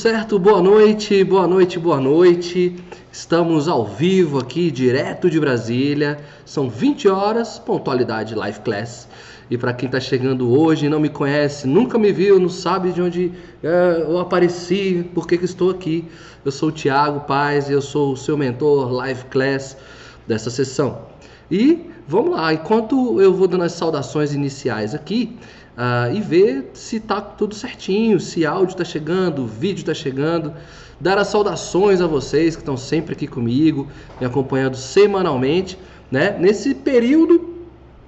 certo? Boa noite, boa noite, boa noite. Estamos ao vivo aqui, direto de Brasília. São 20 horas, pontualidade live class. E para quem está chegando hoje não me conhece, nunca me viu, não sabe de onde é, eu apareci, por que, que estou aqui. Eu sou o Thiago Paz e eu sou o seu mentor live class dessa sessão. E vamos lá, enquanto eu vou dando as saudações iniciais aqui, uh, e ver se está tudo certinho, se áudio está chegando, vídeo está chegando. Dar as saudações a vocês que estão sempre aqui comigo, me acompanhando semanalmente, né? Nesse período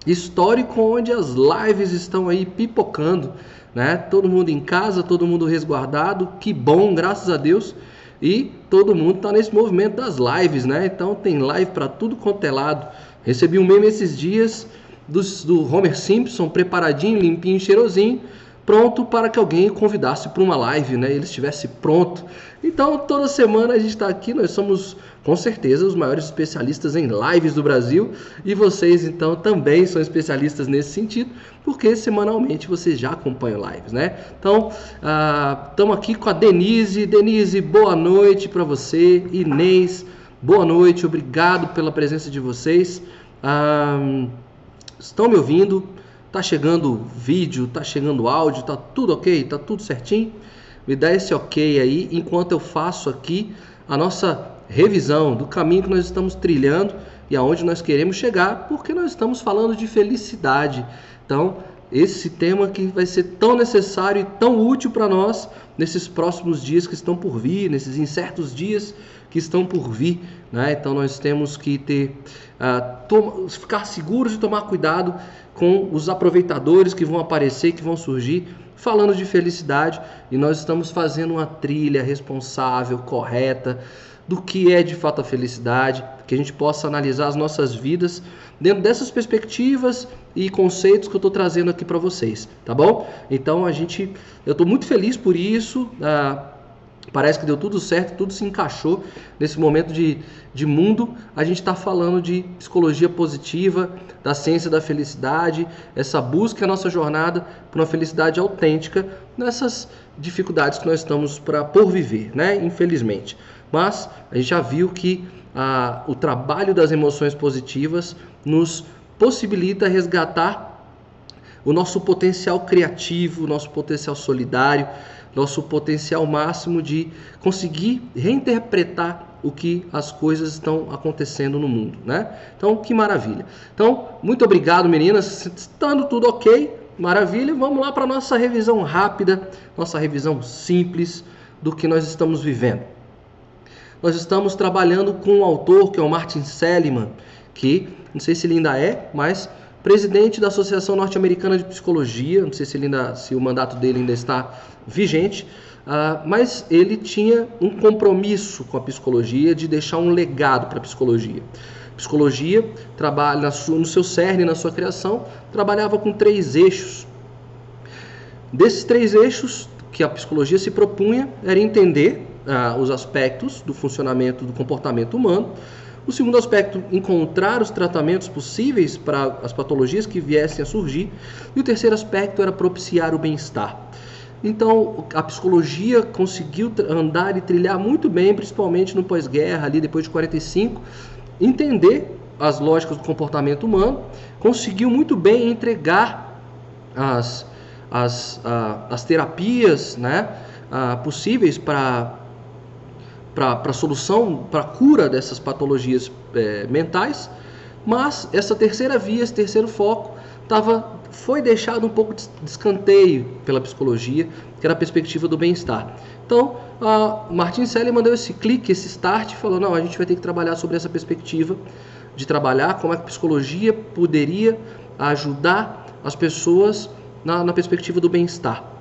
histórico onde as lives estão aí pipocando, né? Todo mundo em casa, todo mundo resguardado, que bom, graças a Deus. E todo mundo está nesse movimento das lives, né? Então tem live para tudo quanto é lado. Recebi um meme esses dias do, do Homer Simpson, preparadinho, limpinho, cheirosinho, pronto para que alguém convidasse para uma live, né? Ele estivesse pronto. Então, toda semana a gente está aqui, nós somos com certeza os maiores especialistas em lives do Brasil e vocês então também são especialistas nesse sentido, porque semanalmente vocês já acompanham lives, né? Então, estamos uh, aqui com a Denise. Denise, boa noite para você. Inês, boa noite, obrigado pela presença de vocês. Uh, Estão me ouvindo? Tá chegando vídeo, tá chegando áudio, tá tudo ok? Tá tudo certinho? Me dá esse ok aí enquanto eu faço aqui a nossa revisão do caminho que nós estamos trilhando e aonde nós queremos chegar, porque nós estamos falando de felicidade. Então, esse tema que vai ser tão necessário e tão útil para nós nesses próximos dias que estão por vir, nesses incertos dias que estão por vir. Né? Então nós temos que ter, uh, ficar seguros e tomar cuidado com os aproveitadores que vão aparecer, que vão surgir, falando de felicidade. E nós estamos fazendo uma trilha responsável, correta, do que é de fato a felicidade, que a gente possa analisar as nossas vidas dentro dessas perspectivas e conceitos que eu estou trazendo aqui para vocês, tá bom? Então a gente, eu estou muito feliz por isso. Uh, Parece que deu tudo certo, tudo se encaixou nesse momento de, de mundo. A gente está falando de psicologia positiva, da ciência da felicidade, essa busca, a nossa jornada por uma felicidade autêntica nessas dificuldades que nós estamos para por viver, né? Infelizmente. Mas a gente já viu que a, o trabalho das emoções positivas nos possibilita resgatar o nosso potencial criativo, o nosso potencial solidário nosso potencial máximo de conseguir reinterpretar o que as coisas estão acontecendo no mundo, né? Então, que maravilha. Então, muito obrigado, meninas. Estando tudo ok, maravilha. Vamos lá para nossa revisão rápida, nossa revisão simples do que nós estamos vivendo. Nós estamos trabalhando com um autor que é o Martin Seligman, que não sei se ele ainda é, mas presidente da Associação Norte-Americana de Psicologia, não sei se, ainda, se o mandato dele ainda está vigente, uh, mas ele tinha um compromisso com a psicologia de deixar um legado para a psicologia. Psicologia trabalha no seu cerne, na sua criação, trabalhava com três eixos. Desses três eixos que a psicologia se propunha era entender uh, os aspectos do funcionamento do comportamento humano, o segundo aspecto, encontrar os tratamentos possíveis para as patologias que viessem a surgir. E o terceiro aspecto era propiciar o bem-estar. Então, a psicologia conseguiu andar e trilhar muito bem, principalmente no pós-guerra, ali depois de 45, entender as lógicas do comportamento humano, conseguiu muito bem entregar as, as, as terapias né, possíveis para para a solução, para a cura dessas patologias é, mentais, mas essa terceira via, esse terceiro foco, tava, foi deixado um pouco de escanteio pela psicologia, que era a perspectiva do bem-estar. Então, a Martin Seligman deu esse clique, esse start, e falou: não, a gente vai ter que trabalhar sobre essa perspectiva de trabalhar como é a psicologia poderia ajudar as pessoas na, na perspectiva do bem-estar.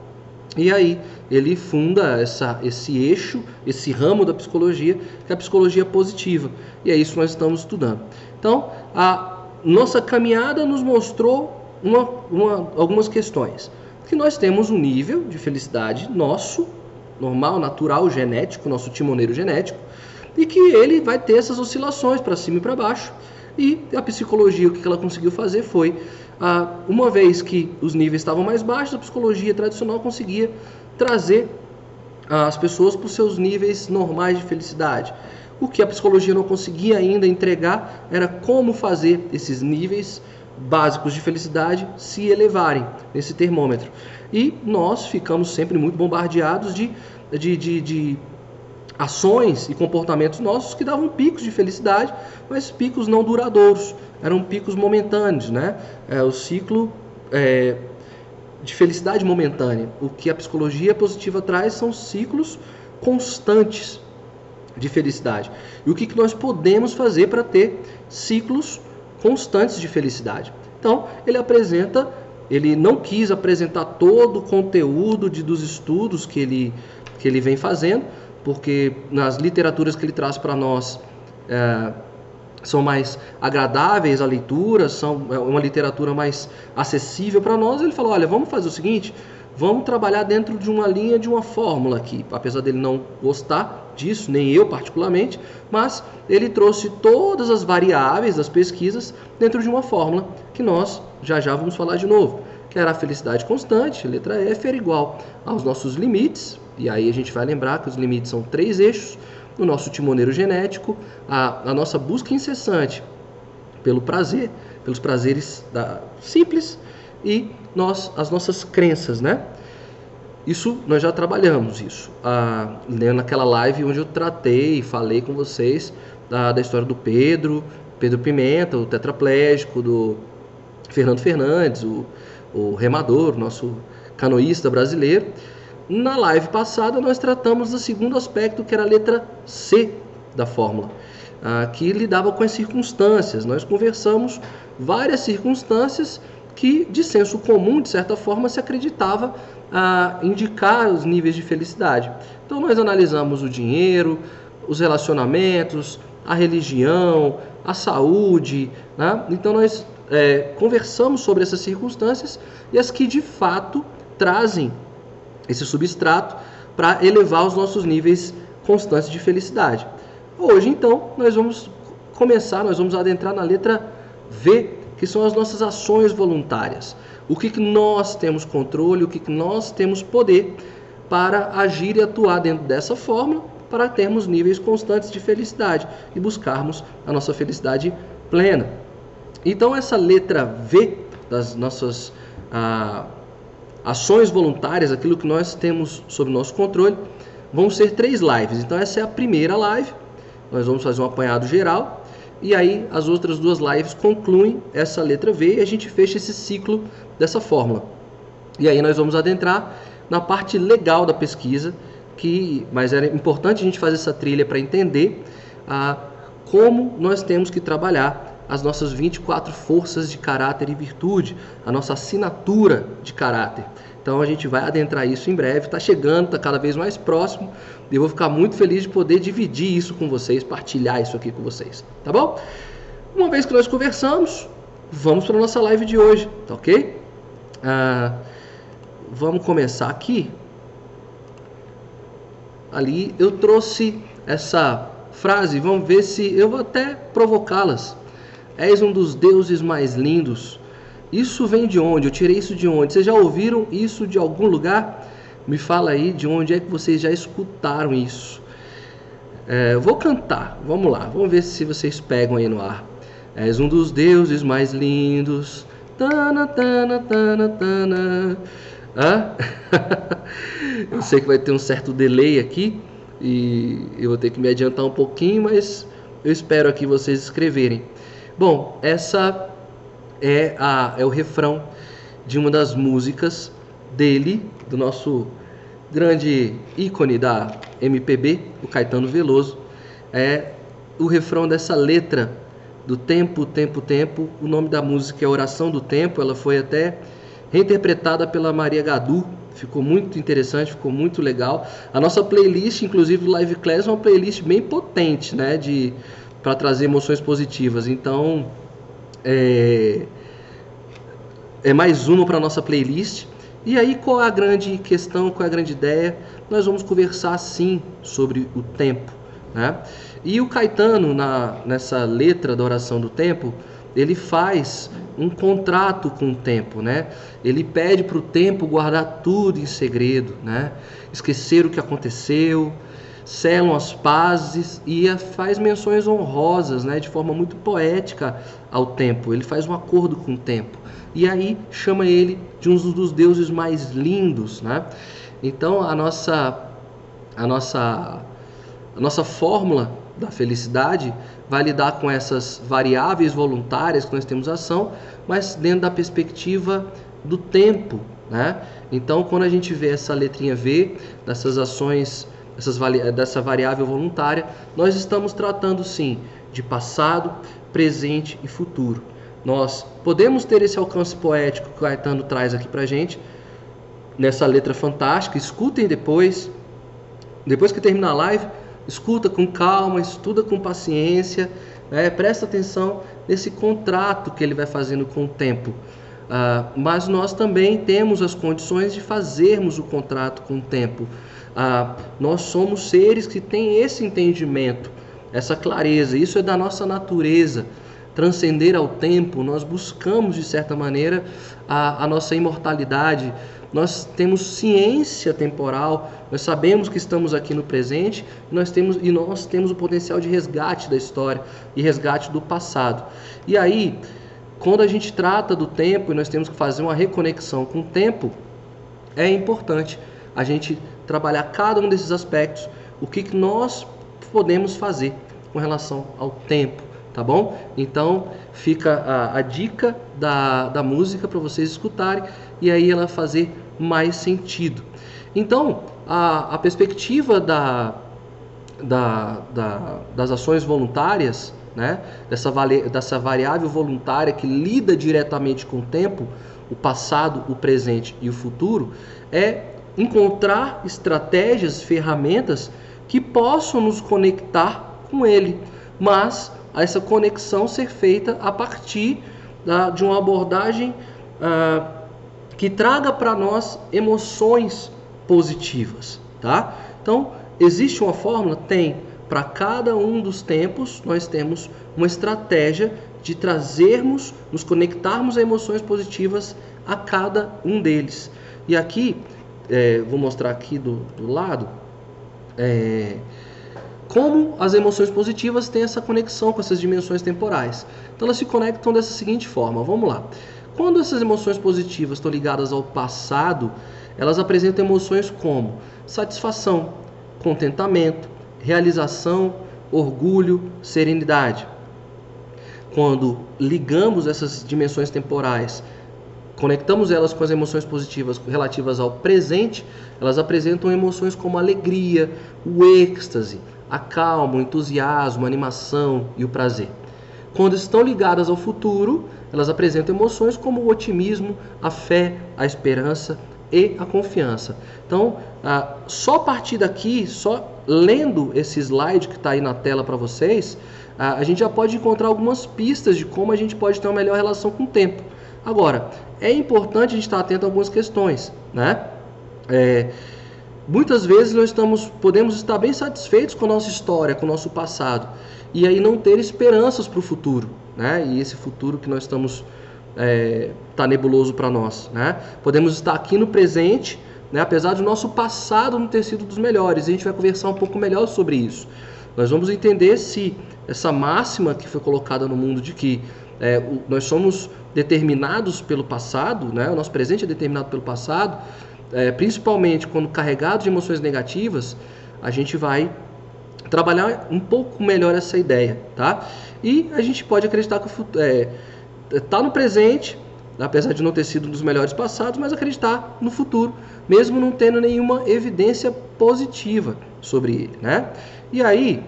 E aí ele funda essa, esse eixo, esse ramo da psicologia, que é a psicologia positiva. E é isso que nós estamos estudando. Então, a nossa caminhada nos mostrou uma, uma, algumas questões. Que nós temos um nível de felicidade nosso, normal, natural, genético, nosso timoneiro genético, e que ele vai ter essas oscilações para cima e para baixo. E a psicologia, o que ela conseguiu fazer foi ah, uma vez que os níveis estavam mais baixos, a psicologia tradicional conseguia trazer as pessoas para os seus níveis normais de felicidade. O que a psicologia não conseguia ainda entregar era como fazer esses níveis básicos de felicidade se elevarem nesse termômetro. E nós ficamos sempre muito bombardeados de, de, de, de ações e comportamentos nossos que davam picos de felicidade, mas picos não duradouros, eram picos momentâneos, né? É, o ciclo é, de felicidade momentânea. O que a psicologia positiva traz são ciclos constantes de felicidade. E o que, que nós podemos fazer para ter ciclos constantes de felicidade? Então, ele apresenta, ele não quis apresentar todo o conteúdo de, dos estudos que ele, que ele vem fazendo, porque nas literaturas que ele traz para nós é, são mais agradáveis à leitura, são é uma literatura mais acessível para nós. Ele falou: olha, vamos fazer o seguinte, vamos trabalhar dentro de uma linha de uma fórmula aqui, apesar dele não gostar disso, nem eu particularmente, mas ele trouxe todas as variáveis das pesquisas dentro de uma fórmula que nós já já vamos falar de novo, que era a felicidade constante, letra F era igual aos nossos limites, e aí a gente vai lembrar que os limites são três eixos, o nosso timoneiro genético, a, a nossa busca incessante pelo prazer, pelos prazeres da, simples e nós, as nossas crenças, né? Isso nós já trabalhamos isso. Ah, naquela live onde eu tratei e falei com vocês da, da história do Pedro, Pedro Pimenta, o tetraplégico, do Fernando Fernandes, o, o remador, nosso canoísta brasileiro. Na live passada, nós tratamos do segundo aspecto, que era a letra C da fórmula, ah, que lidava com as circunstâncias. Nós conversamos várias circunstâncias que, de senso comum, de certa forma, se acreditava a indicar os níveis de felicidade. Então, nós analisamos o dinheiro, os relacionamentos, a religião, a saúde. Né? Então, nós é, conversamos sobre essas circunstâncias e as que de fato trazem esse substrato para elevar os nossos níveis constantes de felicidade. Hoje, então, nós vamos começar, nós vamos adentrar na letra V, que são as nossas ações voluntárias. O que, que nós temos controle, o que, que nós temos poder para agir e atuar dentro dessa forma para termos níveis constantes de felicidade e buscarmos a nossa felicidade plena. Então, essa letra V das nossas. Ah, ações voluntárias, aquilo que nós temos sob nosso controle, vão ser três lives. Então essa é a primeira live. Nós vamos fazer um apanhado geral e aí as outras duas lives concluem essa letra V e a gente fecha esse ciclo dessa fórmula. E aí nós vamos adentrar na parte legal da pesquisa, que mas era importante a gente fazer essa trilha para entender a como nós temos que trabalhar as nossas 24 forças de caráter e virtude, a nossa assinatura de caráter. Então a gente vai adentrar isso em breve, está chegando, está cada vez mais próximo, e eu vou ficar muito feliz de poder dividir isso com vocês, partilhar isso aqui com vocês, tá bom? Uma vez que nós conversamos, vamos para a nossa live de hoje, tá ok? Ah, vamos começar aqui. Ali eu trouxe essa frase, vamos ver se eu vou até provocá-las. És um dos deuses mais lindos. Isso vem de onde? Eu tirei isso de onde? Vocês já ouviram isso de algum lugar? Me fala aí de onde é que vocês já escutaram isso. É, vou cantar, vamos lá, vamos ver se vocês pegam aí no ar. És um dos deuses mais lindos. Tana, tana, tana, tana. Hã? eu sei que vai ter um certo delay aqui e eu vou ter que me adiantar um pouquinho, mas eu espero aqui vocês escreverem. Bom, essa é, a, é o refrão de uma das músicas dele, do nosso grande ícone da MPB, o Caetano Veloso. É o refrão dessa letra do Tempo, Tempo, Tempo. O nome da música é Oração do Tempo. Ela foi até reinterpretada pela Maria Gadu. Ficou muito interessante, ficou muito legal. A nossa playlist, inclusive do Live Class, é uma playlist bem potente, né? De para trazer emoções positivas. Então, é, é mais uma para nossa playlist. E aí, qual é a grande questão, qual é a grande ideia? Nós vamos conversar sim sobre o tempo. Né? E o Caetano, na, nessa letra da oração do tempo, ele faz um contrato com o tempo, né? Ele pede para o tempo guardar tudo em segredo, né? Esquecer o que aconteceu, selam as pazes e faz menções honrosas, né? De forma muito poética ao tempo. Ele faz um acordo com o tempo e aí chama ele de um dos deuses mais lindos, né? Então a nossa a nossa a nossa fórmula da felicidade vai lidar com essas variáveis voluntárias que nós temos ação, mas dentro da perspectiva do tempo, né? Então, quando a gente vê essa letrinha V dessas ações, dessa variável voluntária, nós estamos tratando sim de passado, presente e futuro. Nós podemos ter esse alcance poético que o Caetano traz aqui para gente nessa letra fantástica. Escutem depois, depois que terminar a live, escuta com calma, estuda com paciência, né? presta atenção nesse contrato que ele vai fazendo com o tempo. Uh, mas nós também temos as condições de fazermos o contrato com o tempo. Uh, nós somos seres que têm esse entendimento, essa clareza, isso é da nossa natureza. Transcender ao tempo, nós buscamos de certa maneira a, a nossa imortalidade, nós temos ciência temporal, nós sabemos que estamos aqui no presente nós temos, e nós temos o potencial de resgate da história e resgate do passado. E aí, quando a gente trata do tempo e nós temos que fazer uma reconexão com o tempo, é importante a gente trabalhar cada um desses aspectos, o que, que nós podemos fazer com relação ao tempo, tá bom? Então fica a, a dica da, da música para vocês escutarem e aí ela fazer mais sentido. Então, a, a perspectiva da, da, da, das ações voluntárias, né, dessa, dessa variável voluntária que lida diretamente com o tempo, o passado, o presente e o futuro, é encontrar estratégias, ferramentas que possam nos conectar com ele, mas essa conexão ser feita a partir da, de uma abordagem uh, que traga para nós emoções positivas, tá? Então, existe uma fórmula? Tem. Para cada um dos tempos, nós temos uma estratégia de trazermos, nos conectarmos a emoções positivas a cada um deles. E aqui, é, vou mostrar aqui do, do lado, é, como as emoções positivas têm essa conexão com essas dimensões temporais. Então, elas se conectam dessa seguinte forma. Vamos lá. Quando essas emoções positivas estão ligadas ao passado, elas apresentam emoções como satisfação, contentamento, realização, orgulho, serenidade. Quando ligamos essas dimensões temporais, conectamos elas com as emoções positivas relativas ao presente, elas apresentam emoções como alegria, o êxtase, a calma, o entusiasmo, a animação e o prazer. Quando estão ligadas ao futuro, elas apresentam emoções como o otimismo, a fé, a esperança e a confiança. Então, ah, só a partir daqui, só lendo esse slide que está aí na tela para vocês, a gente já pode encontrar algumas pistas de como a gente pode ter uma melhor relação com o tempo. Agora, é importante a gente estar atento a algumas questões, né? É, muitas vezes nós estamos, podemos estar bem satisfeitos com a nossa história, com o nosso passado, e aí não ter esperanças para o futuro né? E esse futuro que nós estamos é, tá nebuloso para nós, né? Podemos estar aqui no presente, né? Apesar do nosso passado não ter sido dos melhores, a gente vai conversar um pouco melhor sobre isso. Nós vamos entender se essa máxima que foi colocada no mundo de que é, nós somos determinados pelo passado, né? O nosso presente é determinado pelo passado, é, principalmente quando carregado de emoções negativas, a gente vai trabalhar um pouco melhor essa ideia, tá? E a gente pode acreditar que está é, tá no presente, apesar de não ter sido um dos melhores passados, mas acreditar no futuro, mesmo não tendo nenhuma evidência positiva sobre ele, né? E aí,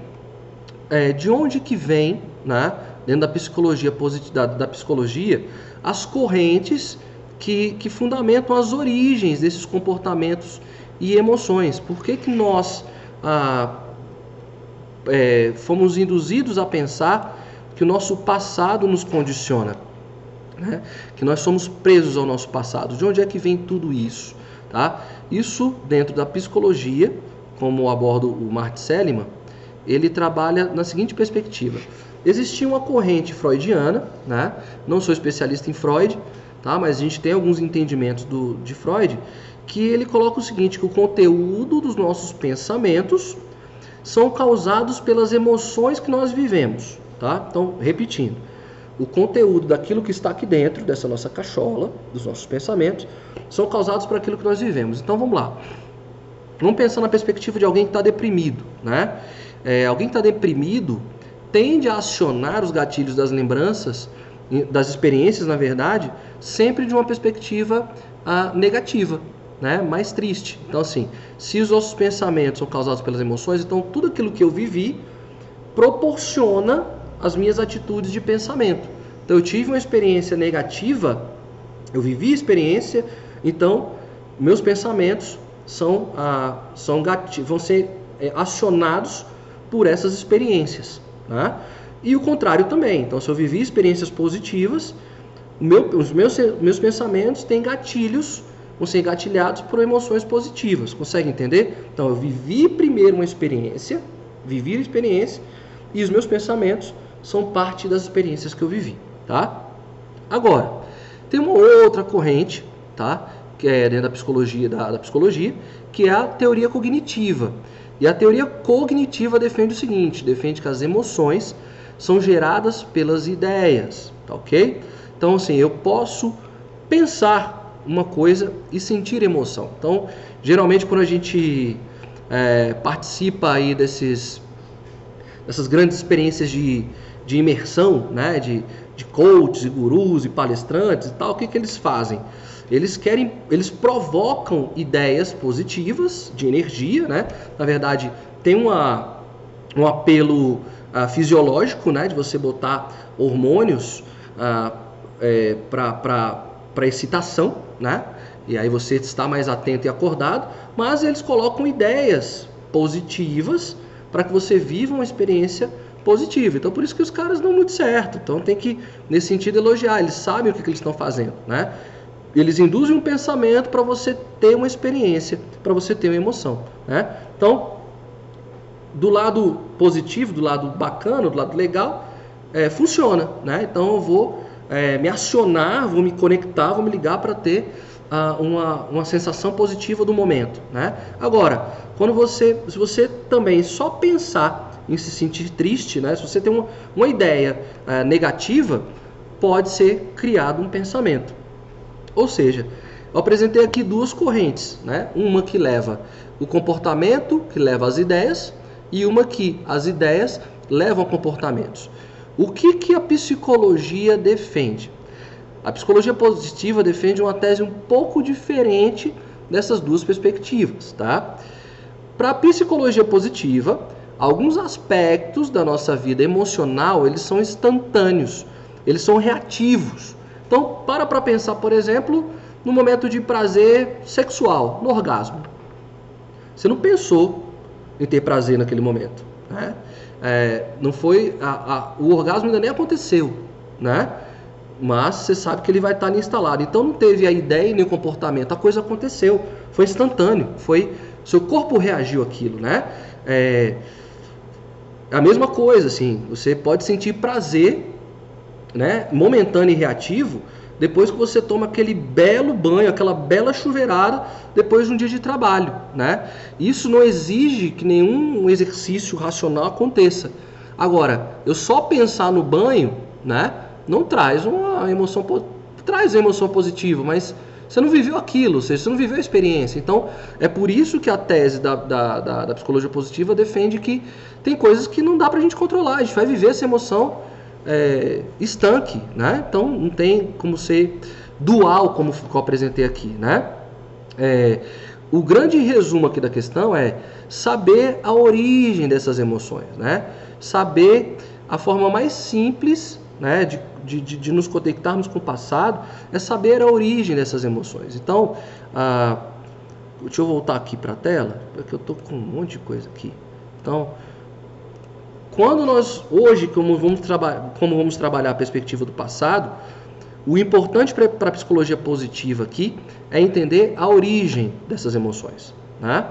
é, de onde que vem, né, dentro da psicologia positiva, da, da psicologia, as correntes que, que fundamentam as origens desses comportamentos e emoções? Por que que nós ah, é, fomos induzidos a pensar que o nosso passado nos condiciona, né? que nós somos presos ao nosso passado. De onde é que vem tudo isso? Tá? Isso dentro da psicologia, como aborda o Martin Seligman, ele trabalha na seguinte perspectiva: existia uma corrente freudiana, né? Não sou especialista em Freud, tá? Mas a gente tem alguns entendimentos do, de Freud que ele coloca o seguinte, que o conteúdo dos nossos pensamentos são causados pelas emoções que nós vivemos, tá? Então, repetindo, o conteúdo daquilo que está aqui dentro dessa nossa cachola, dos nossos pensamentos, são causados por aquilo que nós vivemos. Então, vamos lá. Vamos pensar na perspectiva de alguém que está deprimido, né? É, alguém que está deprimido tende a acionar os gatilhos das lembranças, das experiências, na verdade, sempre de uma perspectiva ah, negativa, né? mais triste. Então, assim, se os nossos pensamentos são causados pelas emoções, então tudo aquilo que eu vivi proporciona as minhas atitudes de pensamento. Então, eu tive uma experiência negativa, eu vivi a experiência, então meus pensamentos são, ah, são vão ser é, acionados por essas experiências. Né? E o contrário também. Então, se eu vivi experiências positivas, meu, os meus, meus pensamentos têm gatilhos vão ser gatilhados por emoções positivas. Consegue entender? Então eu vivi primeiro uma experiência, vivi a experiência e os meus pensamentos são parte das experiências que eu vivi, tá? Agora, tem uma outra corrente, tá? Que é dentro da psicologia, da, da psicologia, que é a teoria cognitiva. E a teoria cognitiva defende o seguinte: defende que as emoções são geradas pelas ideias, tá ok? Então, assim, eu posso pensar uma coisa e sentir emoção. Então, geralmente quando a gente é, participa aí desses, dessas grandes experiências de, de imersão, né, de, de coaches e gurus e palestrantes e tal, o que, que eles fazem? Eles querem, eles provocam ideias positivas de energia, né? Na verdade, tem uma, um apelo uh, fisiológico, né, de você botar hormônios uh, é, para excitação, né? E aí você está mais atento e acordado, mas eles colocam ideias positivas para que você viva uma experiência positiva. Então por isso que os caras dão muito certo. Então tem que nesse sentido elogiar, eles sabem o que, que eles estão fazendo, né? Eles induzem um pensamento para você ter uma experiência, para você ter uma emoção, né? Então, do lado positivo, do lado bacana, do lado legal, é, funciona, né? Então eu vou é, me acionar, vou me conectar, vou me ligar para ter uh, uma, uma sensação positiva do momento. Né? Agora, quando você, se você também só pensar em se sentir triste, né? se você tem uma, uma ideia uh, negativa, pode ser criado um pensamento. Ou seja, eu apresentei aqui duas correntes, né? uma que leva o comportamento, que leva as ideias, e uma que as ideias levam a comportamentos. O que, que a psicologia defende? A psicologia positiva defende uma tese um pouco diferente dessas duas perspectivas, tá? Para a psicologia positiva, alguns aspectos da nossa vida emocional, eles são instantâneos, eles são reativos. Então, para para pensar, por exemplo, no momento de prazer sexual, no orgasmo. Você não pensou em ter prazer naquele momento, né? é, não foi a, a, o orgasmo ainda nem aconteceu, né? Mas você sabe que ele vai estar ali instalado. Então não teve a ideia nem o comportamento, a coisa aconteceu, foi instantâneo, foi seu corpo reagiu aquilo, né? É, a mesma coisa, assim, você pode sentir prazer, né, momentâneo e reativo, depois que você toma aquele belo banho, aquela bela chuveirada depois de um dia de trabalho, né? Isso não exige que nenhum exercício racional aconteça. Agora, eu só pensar no banho, né, não traz uma emoção traz uma emoção positiva, mas você não viveu aquilo, você não viveu a experiência. Então, é por isso que a tese da, da, da, da psicologia positiva defende que tem coisas que não dá para a gente controlar. A gente vai viver essa emoção é, estanque, né? Então não tem como ser dual como eu apresentei aqui, né? É, o grande resumo aqui da questão é saber a origem dessas emoções, né? Saber a forma mais simples, né, de, de, de nos conectarmos com o passado é saber a origem dessas emoções. Então, ah, deixa eu voltar aqui para a tela, porque eu estou com um monte de coisa aqui. Então, quando nós, hoje, como vamos, como vamos trabalhar a perspectiva do passado, o importante para a psicologia positiva aqui é entender a origem dessas emoções. Né?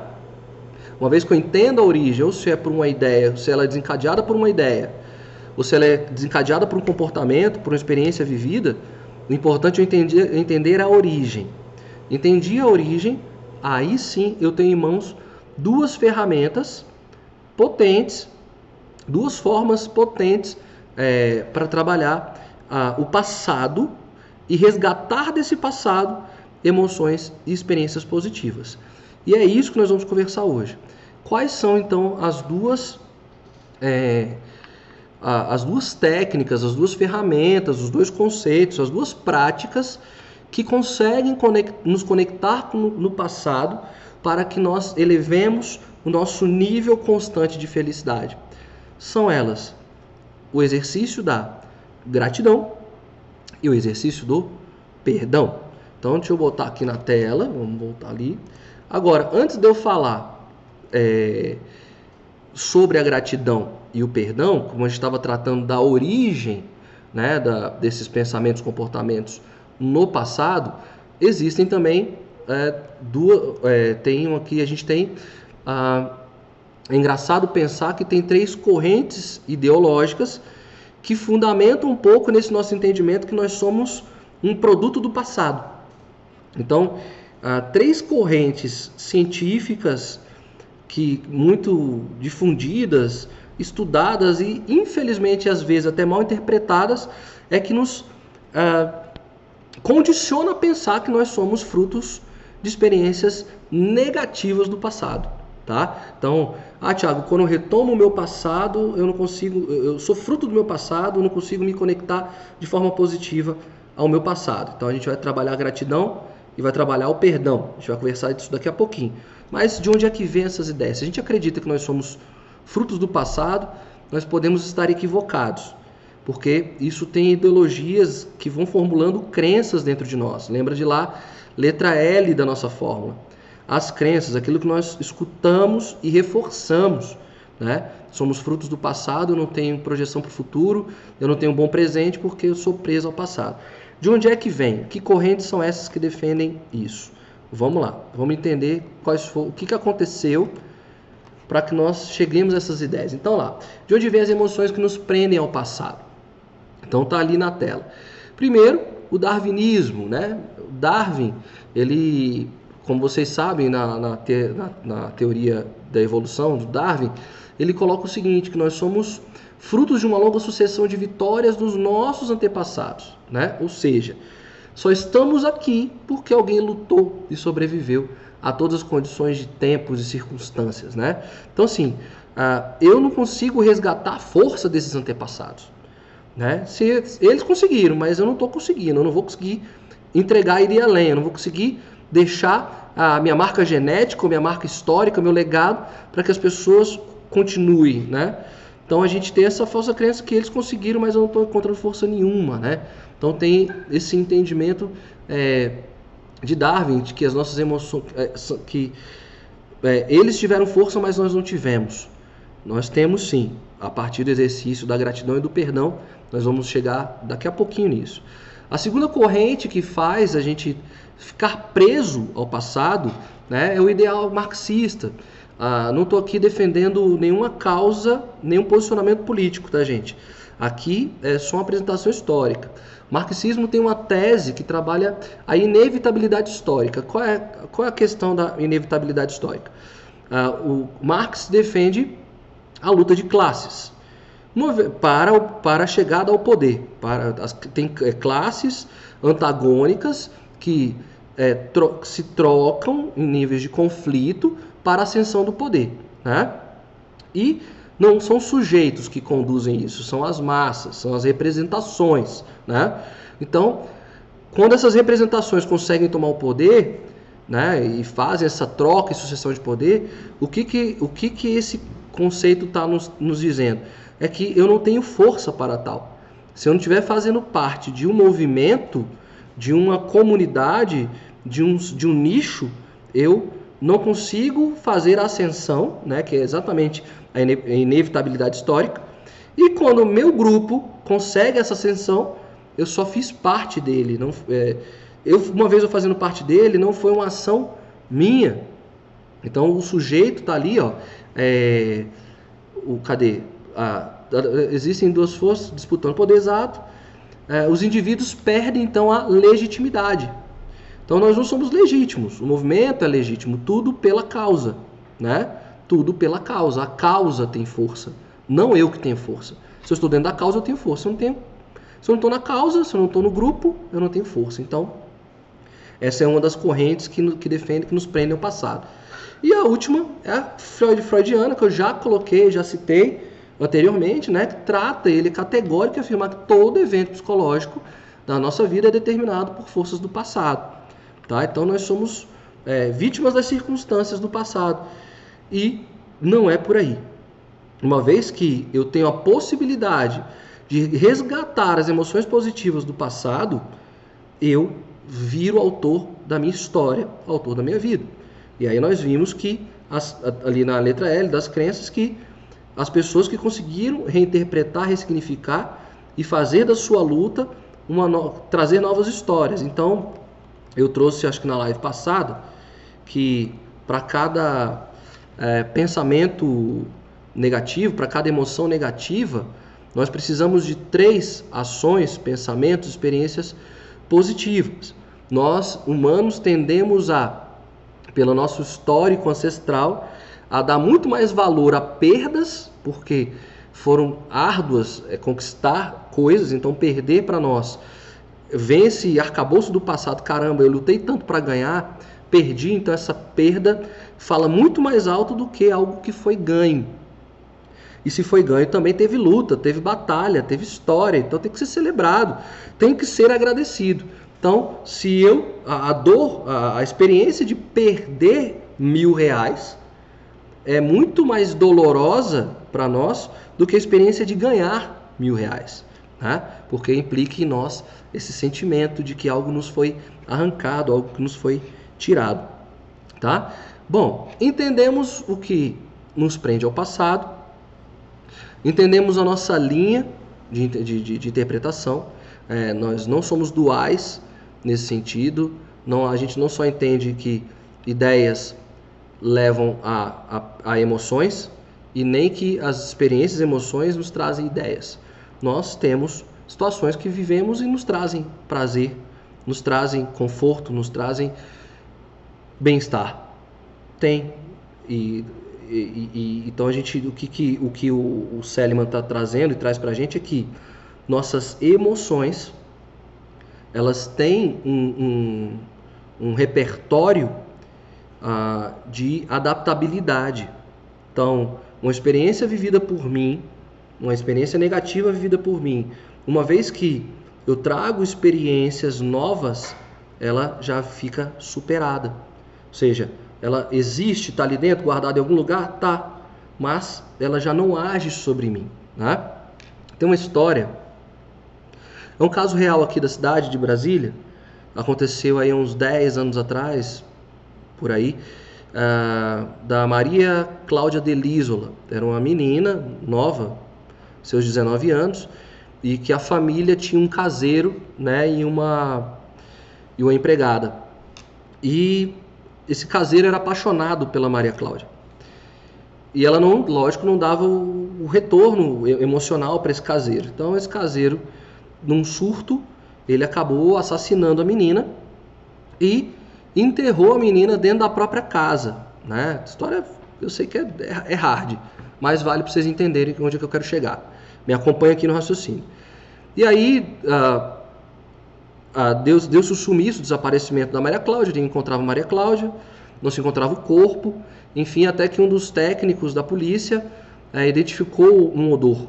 Uma vez que eu entendo a origem, ou se é por uma ideia, se ela é desencadeada por uma ideia, ou se ela é desencadeada por um comportamento, por uma experiência vivida, o importante é entender, entender a origem. Entendi a origem, aí sim eu tenho em mãos duas ferramentas potentes, duas formas potentes é, para trabalhar ah, o passado e resgatar desse passado emoções e experiências positivas. E é isso que nós vamos conversar hoje. Quais são então as duas é, as duas técnicas, as duas ferramentas, os dois conceitos, as duas práticas que conseguem conect, nos conectar no passado para que nós elevemos o nosso nível constante de felicidade. São elas o exercício da gratidão e o exercício do perdão. Então, deixa eu botar aqui na tela, vamos voltar ali. Agora, antes de eu falar é, sobre a gratidão e o perdão, como a gente estava tratando da origem né, da, desses pensamentos, comportamentos no passado, existem também é, duas, é, tem aqui a gente tem ah, é engraçado pensar que tem três correntes ideológicas que fundamentam um pouco nesse nosso entendimento que nós somos um produto do passado. Então, há três correntes científicas que muito difundidas, estudadas e infelizmente às vezes até mal interpretadas é que nos ah, condiciona a pensar que nós somos frutos de experiências negativas do passado, tá? Então, ah, Tiago, quando eu retomo o meu passado, eu não consigo, eu sou fruto do meu passado, eu não consigo me conectar de forma positiva ao meu passado. Então a gente vai trabalhar a gratidão e vai trabalhar o perdão. A gente vai conversar disso daqui a pouquinho. Mas de onde é que vem essas ideias? Se a gente acredita que nós somos frutos do passado, nós podemos estar equivocados, porque isso tem ideologias que vão formulando crenças dentro de nós. Lembra de lá, letra L da nossa fórmula. As crenças, aquilo que nós escutamos e reforçamos. Né? Somos frutos do passado, eu não tenho projeção para o futuro, eu não tenho um bom presente porque eu sou preso ao passado. De onde é que vem? Que correntes são essas que defendem isso? Vamos lá, vamos entender quais for, o que, que aconteceu para que nós cheguemos a essas ideias. Então lá, de onde vêm as emoções que nos prendem ao passado? Então tá ali na tela. Primeiro, o darwinismo, né? Darwin, ele, como vocês sabem, na, na, te, na, na teoria da evolução do Darwin, ele coloca o seguinte, que nós somos frutos de uma longa sucessão de vitórias dos nossos antepassados, né? Ou seja, só estamos aqui porque alguém lutou e sobreviveu a todas as condições de tempos e circunstâncias, né? Então, assim, uh, eu não consigo resgatar a força desses antepassados, né? Se eles conseguiram, mas eu não estou conseguindo, eu não vou conseguir entregar e além, eu não vou conseguir deixar a minha marca genética, minha marca histórica, meu legado, para que as pessoas continuem, né? Então a gente tem essa falsa crença que eles conseguiram, mas eu não estou encontrando força nenhuma, né? Então tem esse entendimento é, de Darwin de que as nossas emoções, é, que é, eles tiveram força, mas nós não tivemos. Nós temos sim, a partir do exercício da gratidão e do perdão, nós vamos chegar daqui a pouquinho nisso. A segunda corrente que faz a gente ficar preso ao passado né, é o ideal marxista. Ah, não estou aqui defendendo nenhuma causa, nenhum posicionamento político, tá, gente? Aqui é só uma apresentação histórica. O marxismo tem uma tese que trabalha a inevitabilidade histórica. Qual é, qual é a questão da inevitabilidade histórica? Ah, o Marx defende a luta de classes para, para a chegada ao poder. Para, tem é, classes antagônicas que é, tro, se trocam em níveis de conflito para a ascensão do poder. Né? E não são sujeitos que conduzem isso, são as massas, são as representações. Né? Então, quando essas representações conseguem tomar o poder né, e fazem essa troca e sucessão de poder, o que, que, o que, que esse conceito está nos, nos dizendo? É que eu não tenho força para tal. Se eu não estiver fazendo parte de um movimento, de uma comunidade, de um, de um nicho, eu não consigo fazer a ascensão, né, que é exatamente a inevitabilidade histórica, e quando o meu grupo consegue essa ascensão, eu só fiz parte dele. Não, é, eu, uma vez eu fazendo parte dele, não foi uma ação minha. Então o sujeito está ali, ó, é, o, cadê? Ah, existem duas forças disputando poder exato, é, os indivíduos perdem então a legitimidade. Então nós não somos legítimos, o movimento é legítimo, tudo pela causa, né? Tudo pela causa, a causa tem força, não eu que tenho força. Se eu estou dentro da causa, eu tenho força, eu não tenho. Se eu não estou na causa, se eu não estou no grupo, eu não tenho força. Então, essa é uma das correntes que, que defende, que nos prendem ao passado. E a última é a Freud, freudiana, que eu já coloquei, já citei anteriormente, né, que trata ele categórico e afirma que todo evento psicológico da nossa vida é determinado por forças do passado. Tá? Então nós somos é, vítimas das circunstâncias do passado. E não é por aí. Uma vez que eu tenho a possibilidade de resgatar as emoções positivas do passado, eu viro autor da minha história, autor da minha vida. E aí nós vimos que, as, ali na letra L das crenças, que as pessoas que conseguiram reinterpretar, ressignificar e fazer da sua luta uma no... trazer novas histórias. Então, eu trouxe, acho que na live passada, que para cada é, pensamento negativo, para cada emoção negativa, nós precisamos de três ações, pensamentos, experiências positivas. Nós, humanos, tendemos a pelo nosso histórico ancestral, a dar muito mais valor a perdas, porque foram árduas é, conquistar coisas, então perder para nós vence arcabouço do passado, caramba, eu lutei tanto para ganhar, perdi, então essa perda fala muito mais alto do que algo que foi ganho. E se foi ganho, também teve luta, teve batalha, teve história, então tem que ser celebrado, tem que ser agradecido. Então, se eu, a, a dor, a, a experiência de perder mil reais é muito mais dolorosa para nós do que a experiência de ganhar mil reais, né? porque implica em nós esse sentimento de que algo nos foi arrancado, algo que nos foi tirado. Tá? Bom, entendemos o que nos prende ao passado, entendemos a nossa linha de, de, de, interpretação, é, nós não somos duais, nesse sentido. Não, a gente não só entende que ideias levam a, a, a emoções e nem que as experiências e emoções nos trazem ideias. Nós temos situações que vivemos e nos trazem prazer, nos trazem conforto, nos trazem bem-estar. Tem. E, e, e, então a gente, o que, que o, que o, o Seliman está trazendo e traz para a gente é que nossas emoções elas têm um, um, um repertório uh, de adaptabilidade. Então, uma experiência vivida por mim, uma experiência negativa vivida por mim, uma vez que eu trago experiências novas, ela já fica superada. Ou seja, ela existe, está ali dentro, guardada em algum lugar? Tá. Mas ela já não age sobre mim. Né? Tem uma história é um caso real aqui da cidade de Brasília. Aconteceu aí uns 10 anos atrás, por aí, uh, da Maria Cláudia Delísola. Era uma menina nova, seus 19 anos, e que a família tinha um caseiro né, e, uma, e uma empregada. E esse caseiro era apaixonado pela Maria Cláudia. E ela não, lógico, não dava o, o retorno emocional para esse caseiro. Então esse caseiro num surto, ele acabou assassinando a menina e enterrou a menina dentro da própria casa. Né? A história eu sei que é, é hard, mas vale para vocês entenderem onde é que eu quero chegar. Me acompanha aqui no raciocínio. E aí, ah, ah, Deus deu o sumiço, o desaparecimento da Maria Cláudia, ninguém encontrava Maria Cláudia, não se encontrava o corpo, enfim, até que um dos técnicos da polícia eh, identificou um odor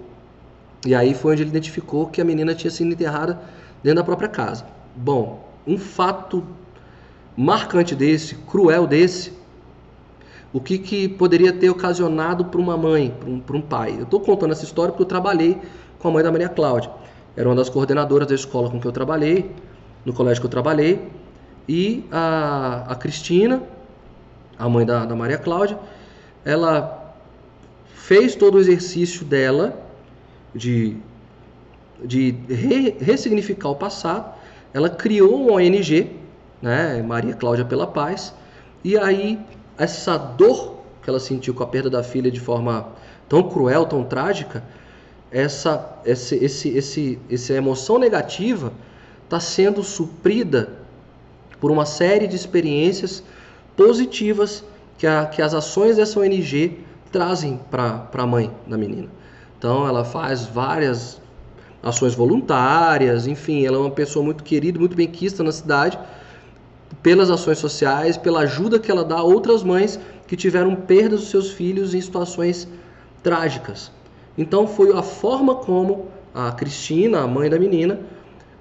e aí foi onde ele identificou que a menina tinha sido enterrada dentro da própria casa. Bom, um fato marcante desse, cruel desse, o que, que poderia ter ocasionado para uma mãe, para um, um, pai? Eu estou contando essa história porque eu trabalhei com a mãe da Maria Cláudia. Era uma das coordenadoras da escola com que eu trabalhei, no colégio que eu trabalhei. E a, a Cristina, a mãe da, da Maria Cláudia, ela fez todo o exercício dela de, de re, ressignificar o passado, ela criou uma ONG, né, Maria Cláudia pela Paz, e aí essa dor que ela sentiu com a perda da filha de forma tão cruel, tão trágica, essa, esse, esse, esse, essa emoção negativa está sendo suprida por uma série de experiências positivas que, a, que as ações dessa ONG trazem para a mãe da menina. Então ela faz várias ações voluntárias, enfim, ela é uma pessoa muito querida, muito bem quista na cidade pelas ações sociais, pela ajuda que ela dá a outras mães que tiveram perdas dos seus filhos em situações trágicas. Então foi a forma como a Cristina, a mãe da menina,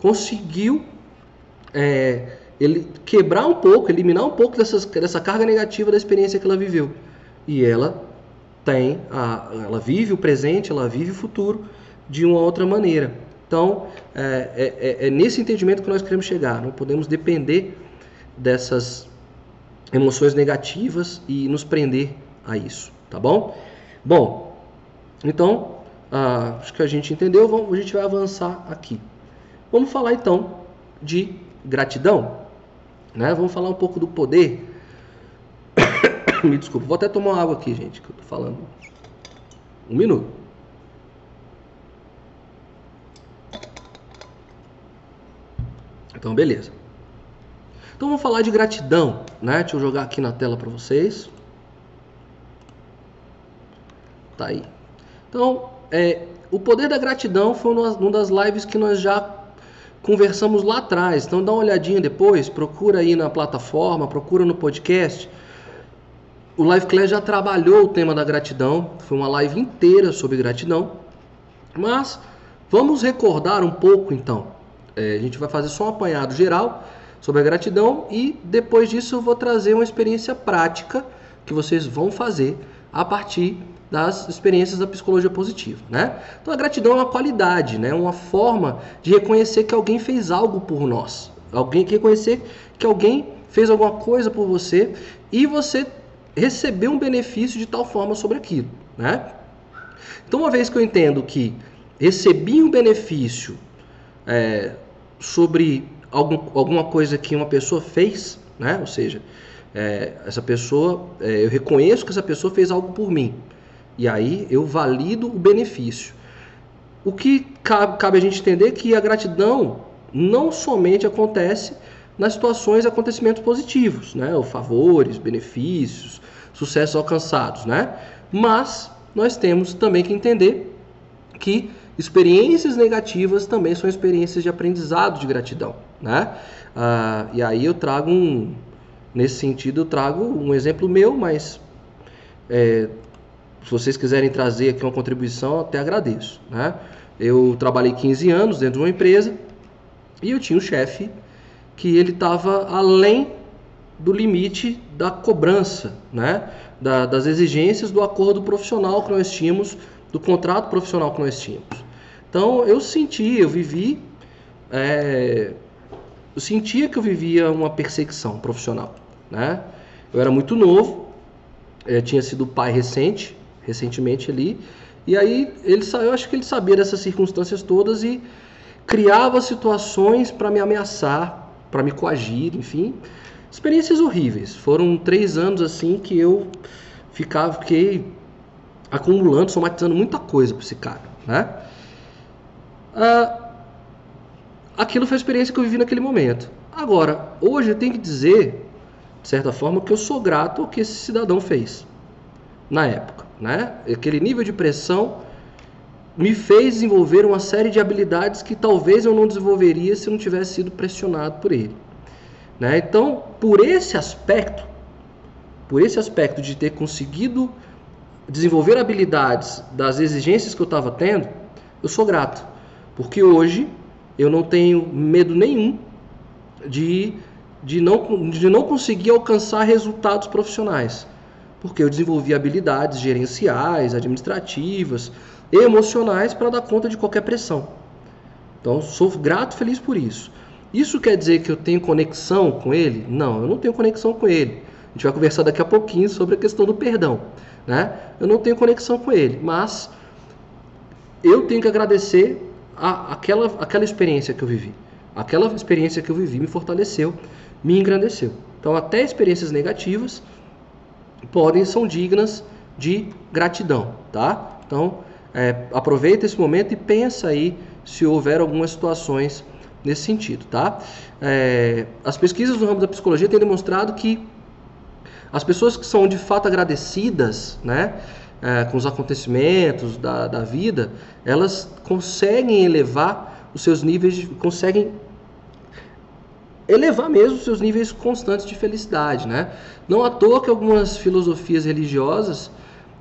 conseguiu é, ele quebrar um pouco, eliminar um pouco dessas, dessa carga negativa da experiência que ela viveu. E ela tem, a, ela vive o presente, ela vive o futuro de uma outra maneira. Então, é, é, é, é nesse entendimento que nós queremos chegar. Não podemos depender dessas emoções negativas e nos prender a isso, tá bom? Bom, então, ah, acho que a gente entendeu, vamos, a gente vai avançar aqui. Vamos falar então de gratidão, né? Vamos falar um pouco do poder. Me desculpa, vou até tomar água aqui, gente, que eu tô falando. Um minuto. Então, beleza. Então vamos falar de gratidão, né? Deixa eu jogar aqui na tela para vocês. Tá aí. Então, é, o poder da gratidão foi uma das lives que nós já conversamos lá atrás. Então dá uma olhadinha depois, procura aí na plataforma, procura no podcast. O Live Class já trabalhou o tema da gratidão, foi uma live inteira sobre gratidão. Mas vamos recordar um pouco então. É, a gente vai fazer só um apanhado geral sobre a gratidão e depois disso eu vou trazer uma experiência prática que vocês vão fazer a partir das experiências da psicologia positiva, né? Então a gratidão é uma qualidade, né? Uma forma de reconhecer que alguém fez algo por nós, alguém que reconhecer que alguém fez alguma coisa por você e você recebeu um benefício de tal forma sobre aquilo, né? Então uma vez que eu entendo que recebi um benefício é, sobre algum, alguma coisa que uma pessoa fez, né? Ou seja, é, essa pessoa, é, eu reconheço que essa pessoa fez algo por mim. E aí eu valido o benefício. O que cabe, a gente entender que a gratidão não somente acontece nas situações acontecimentos positivos, né? Ou favores, benefícios, sucessos alcançados, né? Mas nós temos também que entender que experiências negativas também são experiências de aprendizado de gratidão né? Ah, e aí eu trago um, nesse sentido eu trago um exemplo meu, mas é, se vocês quiserem trazer aqui uma contribuição, até agradeço, né? Eu trabalhei 15 anos dentro de uma empresa e eu tinha um chefe que ele estava além do limite da cobrança, né? Da, das exigências do acordo profissional que nós tínhamos, do contrato profissional que nós tínhamos. Então eu senti, eu vivi é, eu sentia que eu vivia uma perseguição profissional, né? Eu era muito novo, eh, tinha sido pai recente, recentemente ali, e aí ele eu acho que ele sabia dessas circunstâncias todas e criava situações para me ameaçar, para me coagir, enfim, experiências horríveis. Foram três anos assim que eu ficava, fiquei acumulando, somatizando muita coisa para esse cara, né? Ah, aquilo foi a experiência que eu vivi naquele momento. Agora, hoje eu tenho que dizer, de certa forma, que eu sou grato ao que esse cidadão fez na época. Né? Aquele nível de pressão me fez desenvolver uma série de habilidades que talvez eu não desenvolveria se não tivesse sido pressionado por ele. Né? Então, por esse aspecto, por esse aspecto de ter conseguido desenvolver habilidades das exigências que eu estava tendo, eu sou grato. Porque hoje eu não tenho medo nenhum de, de, não, de não conseguir alcançar resultados profissionais, porque eu desenvolvi habilidades gerenciais, administrativas, emocionais para dar conta de qualquer pressão. Então, sou grato, feliz por isso. Isso quer dizer que eu tenho conexão com ele? Não, eu não tenho conexão com ele. A gente vai conversar daqui a pouquinho sobre a questão do perdão. Né? Eu não tenho conexão com ele, mas eu tenho que agradecer a, aquela, aquela experiência que eu vivi. Aquela experiência que eu vivi me fortaleceu, me engrandeceu. Então, até experiências negativas podem são dignas de gratidão, tá? Então, é, aproveita esse momento e pensa aí se houver algumas situações nesse sentido, tá? É, as pesquisas no ramo da psicologia têm demonstrado que as pessoas que são de fato agradecidas, né, é, com os acontecimentos da, da vida, elas conseguem elevar os seus níveis, de, conseguem elevar mesmo seus níveis constantes de felicidade, né? Não à toa que algumas filosofias religiosas,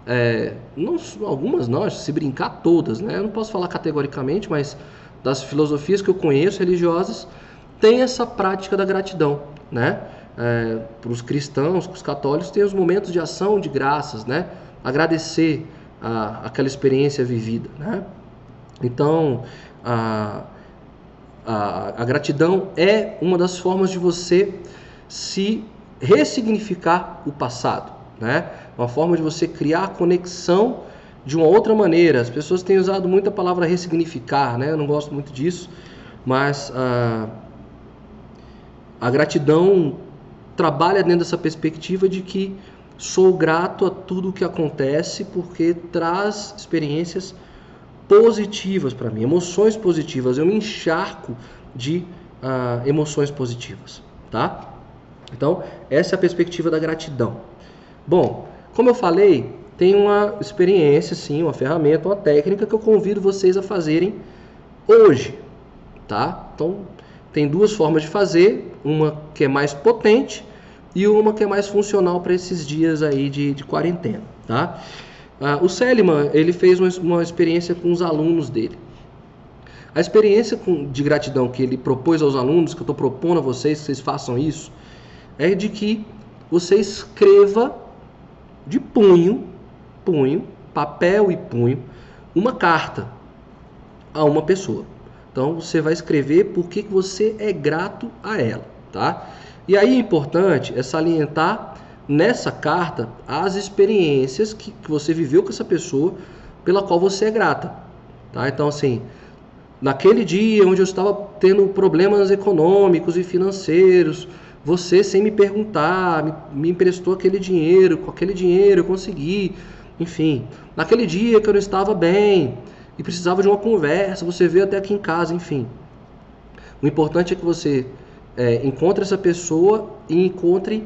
é, não, algumas não, se brincar todas, né? Eu não posso falar categoricamente, mas das filosofias que eu conheço religiosas tem essa prática da gratidão, né? É, para os cristãos, para os católicos, tem os momentos de ação de graças, né? Agradecer a, aquela experiência vivida, né? Então, a, a, a gratidão é uma das formas de você se ressignificar o passado, né? Uma forma de você criar conexão de uma outra maneira. As pessoas têm usado muito a palavra ressignificar, né? Eu não gosto muito disso, mas a, a gratidão trabalha dentro dessa perspectiva de que sou grato a tudo o que acontece porque traz experiências positivas para mim, emoções positivas. Eu me encharco de uh, emoções positivas, tá? Então, essa é a perspectiva da gratidão. Bom, como eu falei, tem uma experiência, sim, uma ferramenta, uma técnica que eu convido vocês a fazerem hoje, tá? Então, tem duas formas de fazer, uma que é mais potente e uma que é mais funcional para esses dias aí de, de quarentena, tá? Ah, o Seliman ele fez uma, uma, experiência com os alunos dele. A experiência com, de gratidão que ele propôs aos alunos, que eu estou propondo a vocês que vocês façam isso, é de que você escreva de punho, punho, papel e punho, uma carta a uma pessoa. Então você vai escrever por que você é grato a ela, tá? E aí é importante é salientar nessa carta as experiências que, que você viveu com essa pessoa pela qual você é grata. Tá? Então, assim, naquele dia onde eu estava tendo problemas econômicos e financeiros, você, sem me perguntar, me, me, emprestou aquele dinheiro, com aquele dinheiro eu consegui, enfim. Naquele dia que eu não estava bem e precisava de uma conversa, você veio até aqui em casa, enfim. O importante é que você é, encontre essa pessoa e encontre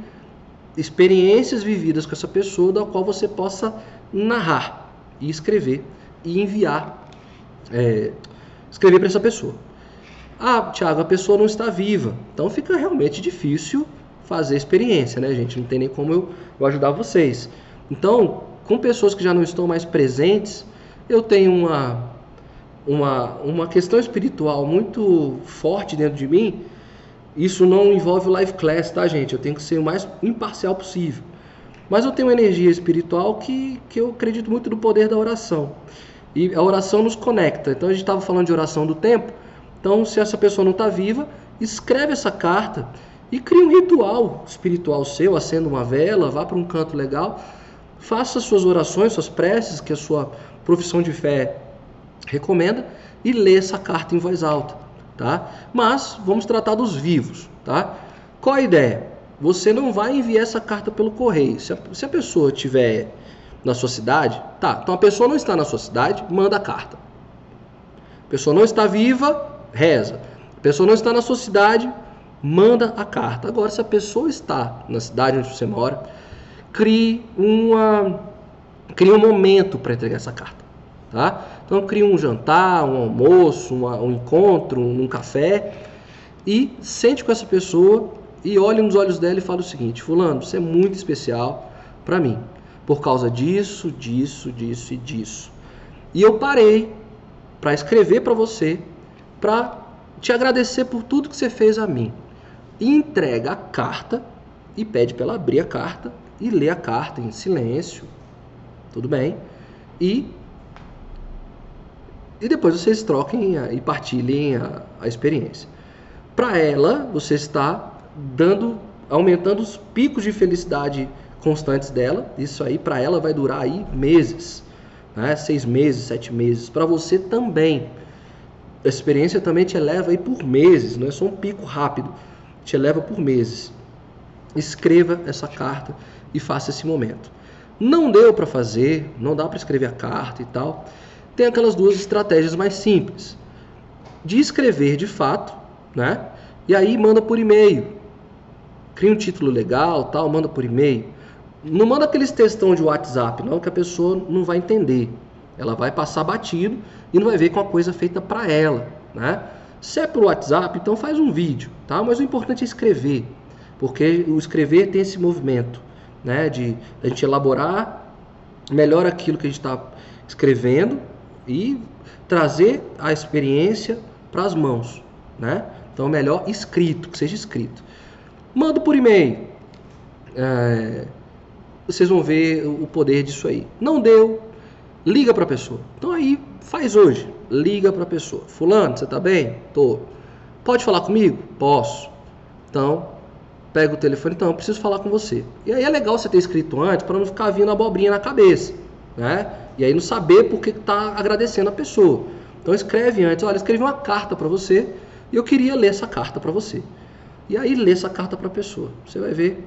experiências vividas com essa pessoa, da qual você possa narrar e escrever e enviar, é, escrever para essa pessoa. Ah, Tiago, a pessoa não está viva, então fica realmente difícil fazer experiência, né, gente? Não tem nem como eu, eu ajudar vocês. Então, com pessoas que já não estão mais presentes, eu tenho uma, uma, uma questão espiritual muito forte dentro de mim isso não envolve o live class, tá, gente? Eu tenho que ser o mais imparcial possível. Mas eu tenho uma energia espiritual que, que eu acredito muito no poder da oração. E a oração nos conecta. Então a gente estava falando de oração do tempo. Então, se essa pessoa não está viva, escreve essa carta e cria um ritual espiritual seu, acenda uma vela, vá para um canto legal, faça suas orações, suas preces que a sua profissão de fé recomenda e lê essa carta em voz alta tá? Mas vamos tratar dos vivos, tá? Qual a ideia? Você não vai enviar essa carta pelo correio. Se a, se a pessoa estiver na sua cidade, tá? Então a pessoa não está na sua cidade, manda a carta. A pessoa não está viva, reza. A pessoa não está na sua cidade, manda a carta. Agora, se a pessoa está na cidade onde você mora, crie uma crie um momento para entregar essa carta, tá? Então cria um jantar, um almoço, um encontro, um, um café e sente com essa pessoa e olhe nos olhos dela e fala o seguinte: Fulano, você é muito especial para mim, por causa disso, disso, disso e disso. E eu parei para escrever para você, para te agradecer por tudo que você fez a mim. E entrega a carta e pede para ela abrir a carta e ler a carta em silêncio. Tudo bem? E e depois vocês troquem e partilhem a, a experiência. Para ela, você está dando, aumentando os picos de felicidade constantes dela. Isso aí para ela vai durar aí meses, né? seis meses, sete meses. Para você também, a experiência também te eleva aí por meses. Não é só um pico rápido, te eleva por meses. Escreva essa carta e faça esse momento. Não deu para fazer, não dá para escrever a carta e tal tem aquelas duas estratégias mais simples. De escrever de fato, né? E aí manda por e-mail. Cria um título legal, tal, manda por e-mail. Não manda aqueles textão de WhatsApp, não, que a pessoa não vai entender. Ela vai passar batido e não vai ver com a coisa feita para ela, né? Se é por WhatsApp, então faz um vídeo, tá? Mas o importante é escrever, porque o escrever tem esse movimento, né? De a gente elaborar melhor aquilo que a gente está escrevendo e trazer a experiência para as mãos, né? Então, melhor escrito, que seja escrito. Manda por e-mail. É, vocês vão ver o poder disso aí. Não deu, liga para a pessoa. Então aí faz hoje, liga para a pessoa. Fulano, você está bem? Tô. Pode falar comigo? Posso. Então pega o telefone, então eu preciso falar com você. E aí é legal você ter escrito antes para não ficar vindo abobrinha na cabeça, né? E aí não saber porque está agradecendo a pessoa. Então escreve antes, olha, escrevi uma carta para você e eu queria ler essa carta para você. E aí lê essa carta para a pessoa. Você vai ver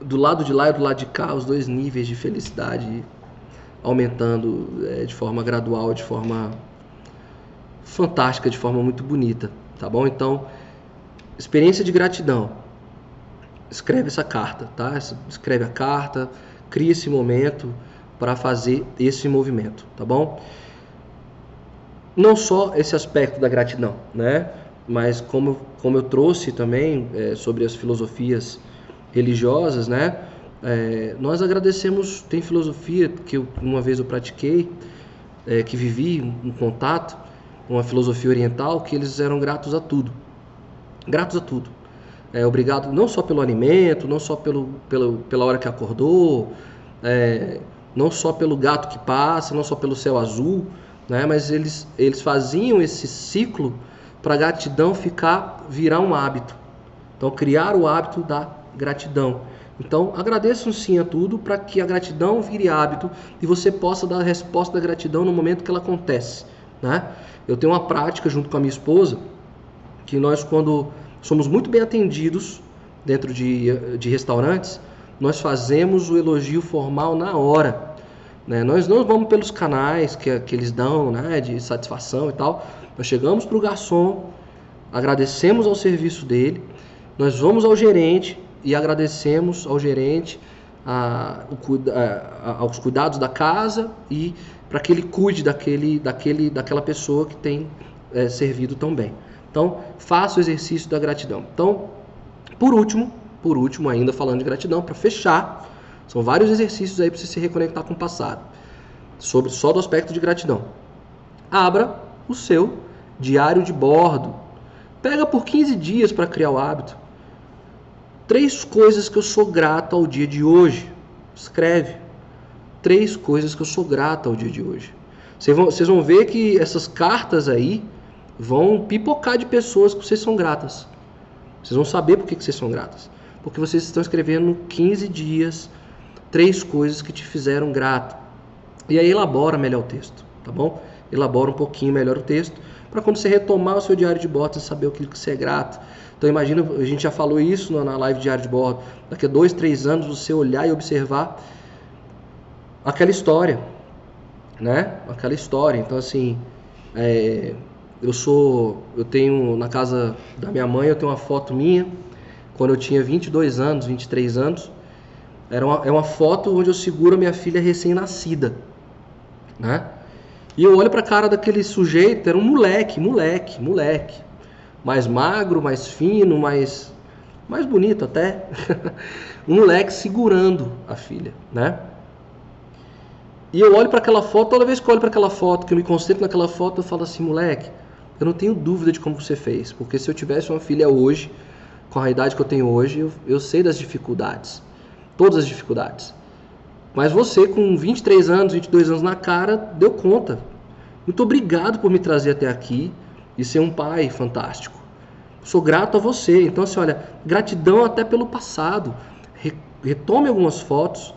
do lado de lá e do lado de cá os dois níveis de felicidade aumentando é, de forma gradual, de forma fantástica, de forma muito bonita, tá bom? Então, experiência de gratidão. Escreve essa carta, tá? Escreve a carta, cria esse momento para fazer esse movimento, tá bom? Não só esse aspecto da gratidão, né? Mas como, como eu trouxe também é, sobre as filosofias religiosas, né? É, nós agradecemos, tem filosofia que eu, uma vez eu pratiquei, é, que vivi um, um contato, uma filosofia oriental, que eles eram gratos a tudo. Gratos a tudo. É, obrigado não só pelo alimento, não só pelo, pelo, pela hora que acordou, é, não só pelo gato que passa, não só pelo céu azul, né, mas eles, eles faziam esse ciclo para a gratidão ficar, virar um hábito. Então, criar o hábito da gratidão. Então, agradeçam sim a tudo para que a gratidão vire hábito e você possa dar a resposta da gratidão no momento que ela acontece. Né? Eu tenho uma prática junto com a minha esposa que nós, quando somos muito bem atendidos dentro de, de restaurantes, nós fazemos o elogio formal na hora. Né? Nós não vamos pelos canais que, que eles dão né, de satisfação e tal. Nós chegamos para o garçom, agradecemos ao serviço dele, nós vamos ao gerente, e agradecemos ao gerente a, a, aos cuidados da casa e para que ele cuide daquele, daquele, daquela pessoa que tem é, servido tão bem. Então, faça o exercício da gratidão. Então, por último, por último, ainda falando de gratidão, para fechar, são vários exercícios aí para você se reconectar com o passado, sobre só do aspecto de gratidão. Abra o seu diário de bordo. Pega por 15 dias para criar o hábito. Três coisas que eu sou grato ao dia de hoje. Escreve. Três coisas que eu sou grato ao dia de hoje. Vocês vão, vocês vão ver que essas cartas aí vão pipocar de pessoas que vocês são gratas. Vocês vão saber por que, vocês são gratas. Porque vocês estão escrevendo 15 dias, três coisas que te fizeram grato. E aí elabora melhor o texto, tá bom? Elabora um pouquinho melhor o texto, para quando você retomar o seu diário de botas, saber o que você é grato, então imagina, a gente já falou isso na live diário de bordo, daqui a dois, três anos você olhar e observar aquela história, né? Aquela história. Então assim, é, eu sou, eu tenho na casa da minha mãe, eu tenho uma foto minha quando eu tinha 22 anos, 23 anos. Era uma, é uma foto onde eu seguro a minha filha recém-nascida, né? E eu olho para a cara daquele sujeito, era um moleque, moleque, moleque mais magro, mais fino, mais mais bonito até. um moleque segurando a filha, né? E eu olho para aquela foto, toda vez que eu olho para aquela foto, que eu me concentro naquela foto, eu falo assim, moleque, eu não tenho dúvida de como você fez, porque se eu tivesse uma filha hoje, com a idade que eu tenho hoje, eu, eu sei das dificuldades, todas as dificuldades. Mas você, com 23 anos, 22 anos na cara, deu conta. Muito obrigado por me trazer até aqui e ser um pai fantástico. Sou grato a você. Então, assim, olha, gratidão até pelo passado. Retome algumas fotos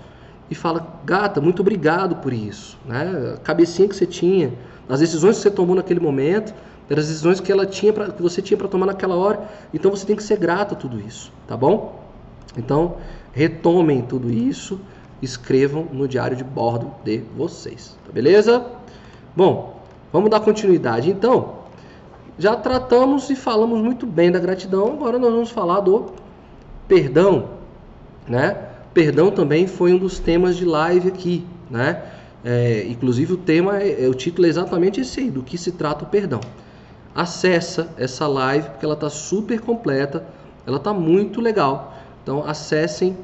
e fala, gata, muito obrigado por isso. Né? A cabecinha que você tinha, as decisões que você tomou naquele momento, eram as decisões que, ela tinha pra, que você tinha para tomar naquela hora. Então, você tem que ser grato a tudo isso, tá bom? Então, retomem tudo isso, escrevam no diário de bordo de vocês, tá beleza? Bom, vamos dar continuidade. Então, já tratamos e falamos muito bem da gratidão, agora nós vamos falar do perdão, né? Perdão também foi um dos temas de live aqui, né? É, inclusive o tema, é, o título é exatamente esse aí, do que se trata o perdão. Acessa essa live porque ela está super completa, ela está muito legal. Então acessem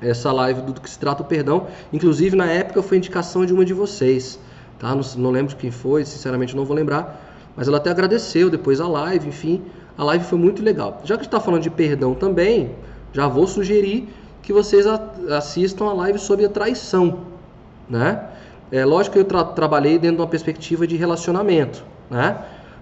essa live do que se trata o perdão. Inclusive na época foi indicação de uma de vocês, tá? Não, não lembro quem foi, sinceramente não vou lembrar, mas ela até agradeceu depois a live, enfim, a live foi muito legal. Já que está falando de perdão também, já vou sugerir que vocês assistam a live sobre a traição, né? É lógico que eu tra trabalhei dentro de uma perspectiva de relacionamento, né?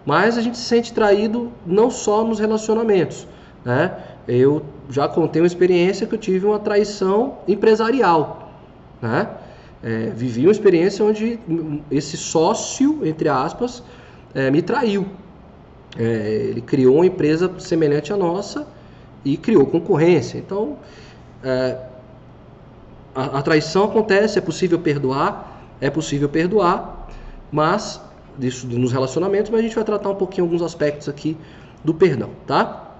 Mas a gente se sente traído não só nos relacionamentos, né? Eu já contei uma experiência que eu tive uma traição empresarial, né? É, vivi uma experiência onde esse sócio, entre aspas, é, me traiu. É, ele criou uma empresa semelhante à nossa e criou concorrência. Então, é, a, a traição acontece, é possível perdoar, é possível perdoar, mas isso nos relacionamentos, mas a gente vai tratar um pouquinho alguns aspectos aqui do perdão, tá?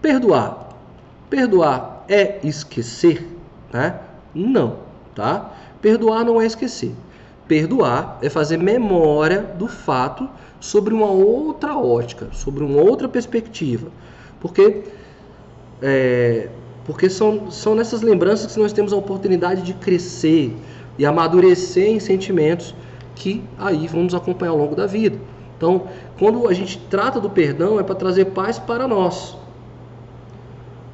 Perdoar. Perdoar é esquecer, né? Não, tá? Perdoar não é esquecer. Perdoar é fazer memória do fato sobre uma outra ótica, sobre uma outra perspectiva. Porque, é, porque são, são nessas lembranças que nós temos a oportunidade de crescer, e amadurecer em sentimentos que aí vão nos acompanhar ao longo da vida. Então, quando a gente trata do perdão, é para trazer paz para nós.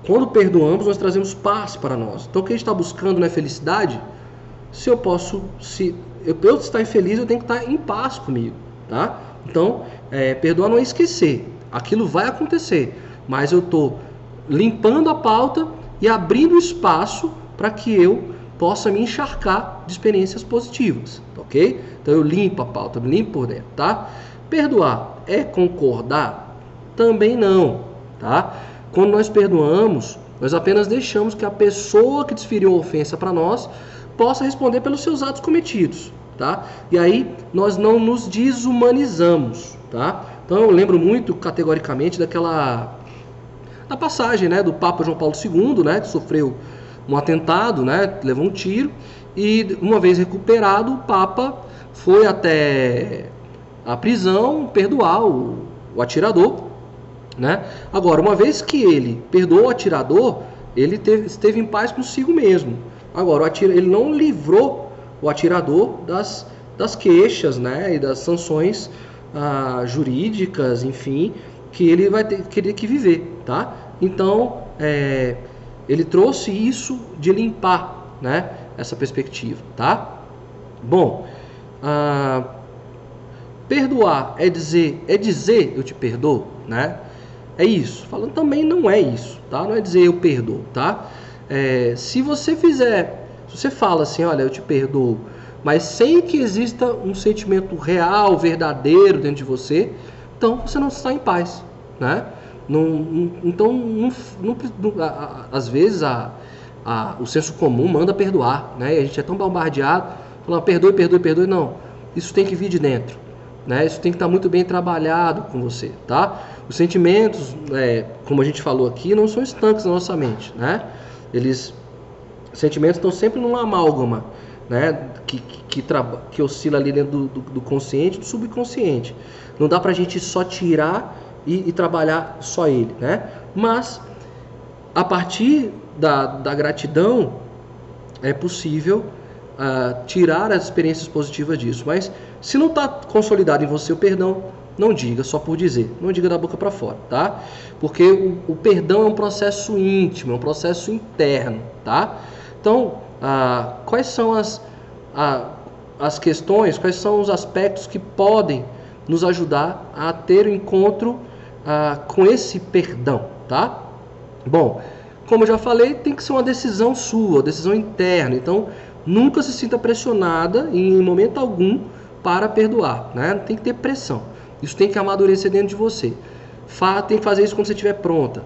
Quando perdoamos, nós trazemos paz para nós. Então, o que a gente está buscando não é felicidade? Se eu posso, se eu, eu estar infeliz, eu tenho que estar em paz comigo, tá? Então, é, perdoar não é esquecer. Aquilo vai acontecer, mas eu estou limpando a pauta e abrindo espaço para que eu possa me encharcar de experiências positivas, ok? Então eu limpo a pauta, limpo por dentro, tá? Perdoar é concordar? Também não, tá? Quando nós perdoamos, nós apenas deixamos que a pessoa que desferiu a ofensa para nós possa responder pelos seus atos cometidos, tá? E aí nós não nos desumanizamos, tá? Então eu lembro muito categoricamente daquela da passagem, né, do Papa João Paulo II, né, que sofreu um atentado, né? Levou um tiro e uma vez recuperado, o Papa foi até a prisão perdoar o, o atirador, né? Agora, uma vez que ele perdoou o atirador, ele teve, esteve em paz consigo mesmo. Agora, ele não livrou o atirador das, das queixas, né? E das sanções ah, jurídicas, enfim, que ele vai ter que, que viver, tá? Então, é, ele trouxe isso de limpar, né, essa perspectiva, tá? Bom, ah, perdoar é dizer, é dizer eu te perdoo, né? É isso. Falando também não é isso, tá? Não é dizer eu perdoo, tá? É, se você fizer, se você fala assim, olha, eu te perdoo, mas sem que exista um sentimento real, verdadeiro dentro de você, então você não está em paz, né? Não, não, então, não, às vezes a, a, o senso comum manda perdoar, né? E a gente é tão bombardeado, falando perdoe, perdoe, perdoe. Não, isso tem que vir de dentro, né? Isso tem que estar muito bem trabalhado com você, tá? Os sentimentos, é, como a gente falou aqui, não são estanques na nossa mente, né? Eles, os sentimentos estão sempre numa amálgama, né? Que, que, que, que oscila ali dentro do, do, do consciente, do subconsciente. Não dá pra gente só tirar e, e trabalhar só ele, né? Mas a partir da, da gratidão é possível uh, tirar as experiências positivas disso. Mas se não está consolidado em você o perdão, não diga só por dizer, não diga da boca para fora, tá? Porque o, o, perdão é um processo íntimo, é um processo interno, tá? Então, uh, quais são as, as questões, quais são os aspectos que podem nos ajudar a ter o um encontro ah, com esse perdão, tá? Bom, como eu já falei, tem que ser uma decisão sua, decisão interna. Então, nunca se sinta pressionada em momento algum para perdoar, né? Tem que ter pressão. Isso tem que amadurecer dentro de você. Tem que fazer isso quando você estiver pronta,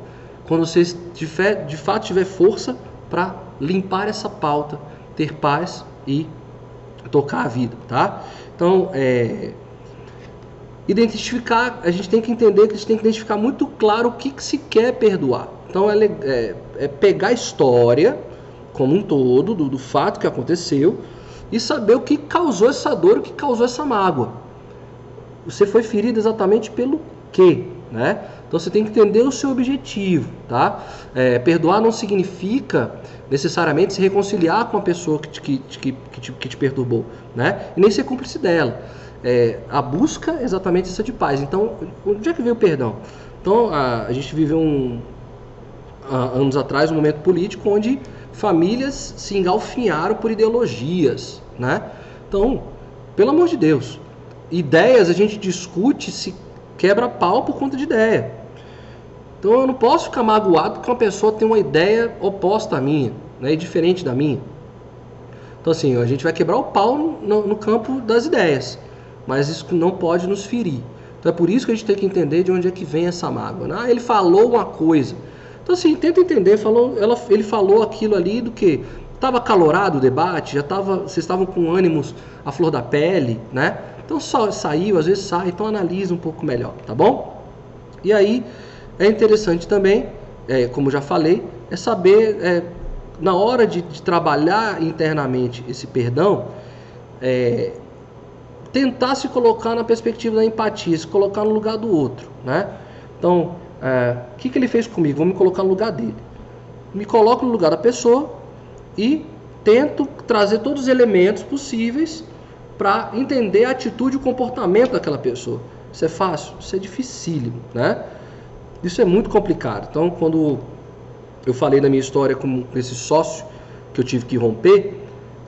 quando você tiver, de fato tiver força para limpar essa pauta, ter paz e tocar a vida, tá? Então, é, identificar, a gente tem que entender que a gente tem que identificar muito claro o que, que se quer perdoar. Então, é, é, é pegar a história como um todo, do, do fato que aconteceu, e saber o que causou essa dor, o que causou essa mágoa. Você foi ferido exatamente pelo quê, né? Então você tem que entender o seu objetivo, tá? É, perdoar não significa necessariamente se reconciliar com a pessoa que te, que, que, que, te, que te perturbou, né? E nem ser cúmplice dela. É, a busca é exatamente essa de paz. Então, onde é que veio o perdão? Então, a, a gente viveu um, anos atrás um momento político onde famílias se engalfinharam por ideologias, né? Então, pelo amor de Deus, ideias a gente discute, se quebra pau por conta de ideia. Então eu não posso ficar magoado porque uma pessoa tem uma ideia oposta à minha, né, diferente da minha. Então assim, a gente vai quebrar o pau no, no campo das ideias, mas isso não pode nos ferir. Então é por isso que a gente tem que entender de onde é que vem essa mágoa. Né? Ah, ele falou uma coisa. Então assim, tenta entender, falou, ela, ele falou aquilo ali do que estava calorado o debate, já tava, vocês estavam com ânimos à flor da pele, né? Então só saiu, às vezes sai, então analisa um pouco melhor, tá bom? E aí é interessante também, é, como já falei, é saber é, na hora de, de, trabalhar internamente esse perdão, é, tentar se colocar na perspectiva da empatia, se colocar no lugar do outro, né? Então, é, o que, que ele fez comigo? Vou me colocar no lugar dele. Me coloco no lugar da pessoa e tento trazer todos os elementos possíveis para entender a atitude e o comportamento daquela pessoa. Isso é fácil? Isso é dificílimo, né? Isso é muito complicado. Então, quando eu falei da minha história com esse sócio que eu tive que romper,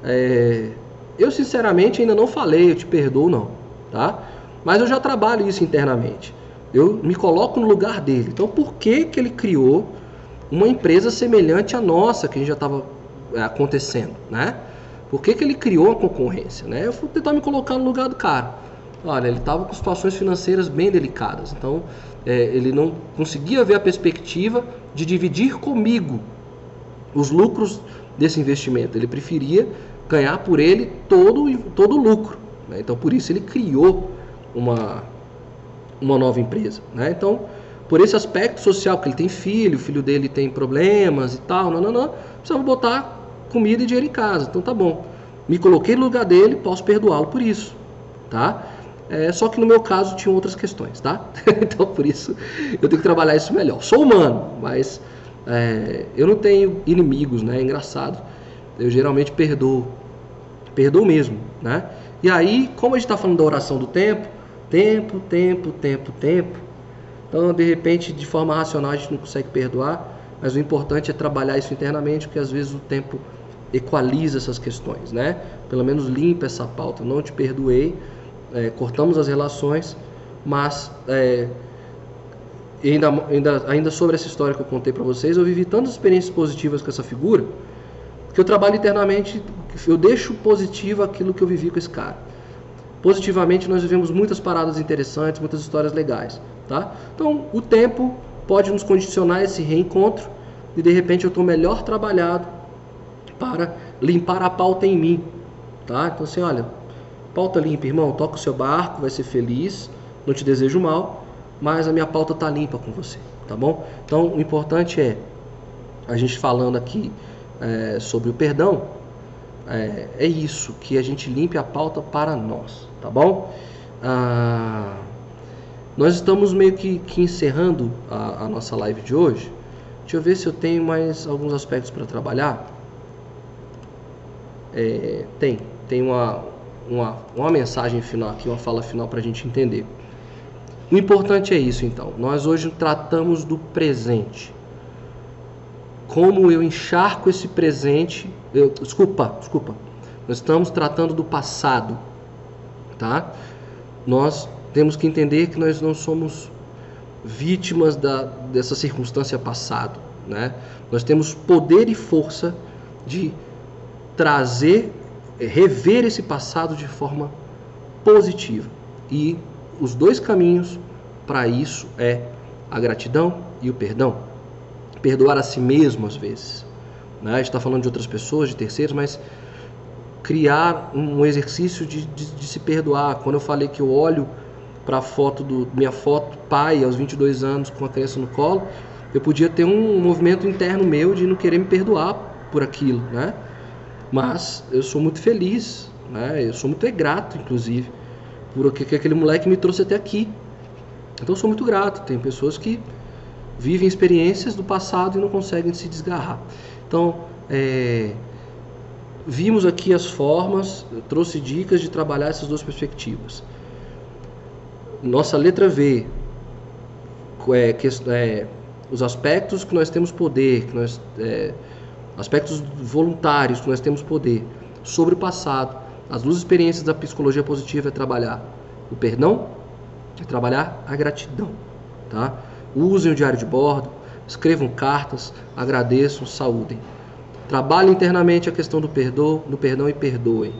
é... eu sinceramente ainda não falei, eu te perdoo não, tá? Mas eu já trabalho isso internamente. Eu me coloco no lugar dele. Então, por que que ele criou uma empresa semelhante à nossa que a gente já estava é, acontecendo, né? Por que, que ele criou a concorrência? Né? Eu fui tentar me colocar no lugar do cara. Olha, ele estava com situações financeiras bem delicadas, então é, ele não conseguia ver a perspectiva de dividir comigo os lucros desse investimento. Ele preferia ganhar por ele todo, todo o lucro. Né? Então, por isso, ele criou uma, uma nova empresa. Né? Então, por esse aspecto social, que ele tem filho, o filho dele tem problemas e tal, não, não, não, precisava botar comida e dinheiro em casa. Então tá bom. Me coloquei no lugar dele, posso perdoá-lo por isso, tá? É, só que no meu caso tinha outras questões, tá? então por isso eu tenho que trabalhar isso melhor. Sou humano, mas é, eu não tenho inimigos, né? É engraçado. Eu geralmente perdoo, perdoo mesmo, né? E aí, como a gente está falando da oração do tempo, tempo, tempo, tempo, tempo. Então, de repente, de forma racional, a gente não consegue perdoar. Mas o importante é trabalhar isso internamente, porque às vezes o tempo equaliza essas questões, né? Pelo menos limpa essa pauta. Não te perdoei, é, cortamos as relações, mas é, ainda, ainda, ainda sobre essa história que eu contei para vocês, eu vivi tantas experiências positivas com essa figura que eu trabalho internamente, eu deixo positivo aquilo que eu vivi com esse cara. Positivamente nós vivemos muitas paradas interessantes, muitas histórias legais, tá? Então o tempo pode nos condicionar esse reencontro e de repente eu estou melhor trabalhado para limpar a pauta em mim, tá? Então assim, olha, pauta limpa, irmão, toca o seu barco, vai ser feliz, não te desejo mal, mas a minha pauta está limpa com você, tá bom? Então o importante é a gente falando aqui é, sobre o perdão, é, é, isso, que a gente limpe a pauta para nós, tá bom? Ah, nós estamos meio que, que encerrando a, a, nossa live de hoje. Deixa eu ver se eu tenho mais alguns aspectos para trabalhar. É, tem, tem uma, uma, uma mensagem final aqui, uma fala final para a gente entender. O importante é isso, então. Nós hoje tratamos do presente. Como eu encharco esse presente. Eu, desculpa, desculpa. Nós estamos tratando do passado, tá? Nós temos que entender que nós não somos vítimas da, dessa circunstância passada. Né? Nós temos poder e força de trazer, eh, rever esse passado de forma positiva. E os dois caminhos para isso é a gratidão e o perdão. Perdoar a si mesmo às vezes. Né? Está falando de outras pessoas, de terceiros, mas criar um exercício de, de, de se perdoar. Quando eu falei que eu olho para a foto do minha foto pai aos 22 anos com a criança no colo, eu podia ter um movimento interno meu de não querer me perdoar por aquilo, né? Mas eu sou muito feliz, né? Eu sou muito grato, inclusive, por que aquele moleque me trouxe até aqui. Então eu sou muito grato. Tem pessoas que vivem experiências do passado e não conseguem se desgarrar. Então, é, vimos aqui as formas, trouxe dicas de trabalhar essas duas perspectivas nossa letra V, é, que, é, os aspectos que nós temos poder, que nós, é, aspectos voluntários que nós temos poder sobre o passado. As duas experiências da psicologia positiva é trabalhar o perdão e trabalhar a gratidão. Tá? Usem o diário de bordo, escrevam cartas, agradeçam, saúdem. Trabalhe internamente a questão do perdão, do perdão e perdoem.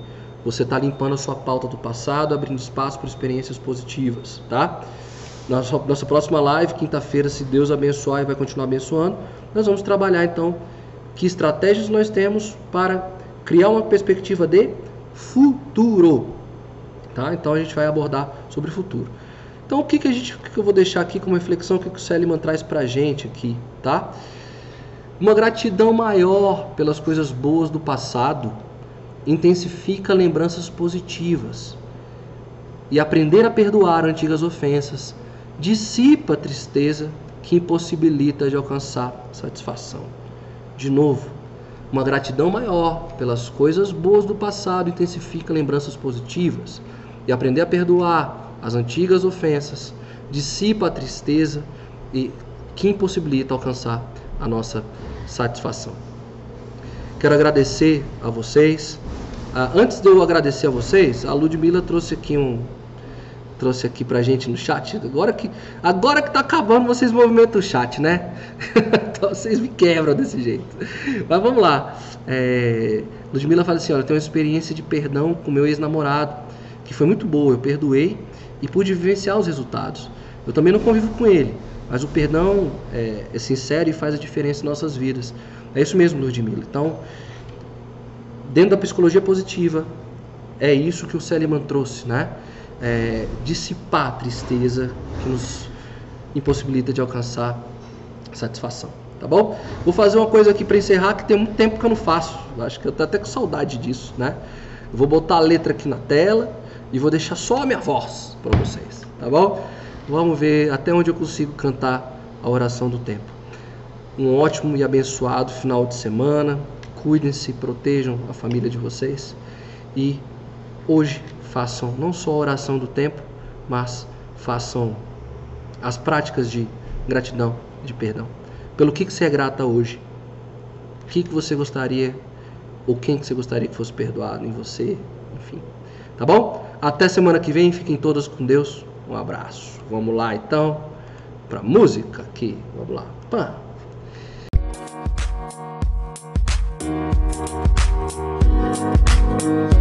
Você está limpando a sua pauta do passado, abrindo espaço para experiências positivas, tá? Nossa, nossa próxima live, quinta-feira, se Deus abençoar e vai continuar abençoando, nós vamos trabalhar então que estratégias nós temos para criar uma perspectiva de futuro, tá? Então a gente vai abordar sobre o futuro. Então o que que a gente, que eu vou deixar aqui como reflexão, o que, que o Seliman traz para a gente aqui, tá? Uma gratidão maior pelas coisas boas do passado intensifica lembranças positivas. E aprender a perdoar antigas ofensas dissipa a tristeza que impossibilita de alcançar satisfação. De novo, uma gratidão maior pelas coisas boas do passado intensifica lembranças positivas. E aprender a perdoar as antigas ofensas dissipa a tristeza e que impossibilita alcançar a nossa satisfação. Quero agradecer a vocês ah, antes de eu agradecer a vocês, a Ludmilla trouxe aqui um trouxe aqui pra gente no chat. Agora que agora que tá acabando, vocês movimentam o chat, né? então vocês me quebram desse jeito. Mas vamos lá. É, Ludmilla fala assim, olha, eu tenho uma experiência de perdão com meu ex-namorado, que foi muito boa. Eu perdoei e pude vivenciar os resultados. Eu também não convivo com ele, mas o perdão é, é sincero e faz a diferença em nossas vidas. É isso mesmo, Ludmilla. Então, dentro da psicologia positiva, é isso que o Seliman trouxe, né? É, dissipar a tristeza que nos impossibilita de alcançar satisfação, tá bom? Vou fazer uma coisa aqui para encerrar que tem muito tempo que eu não faço. Acho que eu tô até com saudade disso, né? vou botar a letra aqui na tela e vou deixar só a minha voz para vocês, tá bom? Vamos ver até onde eu consigo cantar a oração do tempo. Um ótimo e abençoado final de semana cuidem-se, protejam a família de vocês e hoje façam não só a oração do tempo, mas façam as práticas de gratidão, de perdão. Pelo que, que você é grata hoje? O que, que você gostaria, ou quem que você gostaria que fosse perdoado em você? Enfim. Tá bom? Até semana que vem, fiquem todas com Deus. Um abraço. Vamos lá então para música aqui. Vamos lá. Pá. thank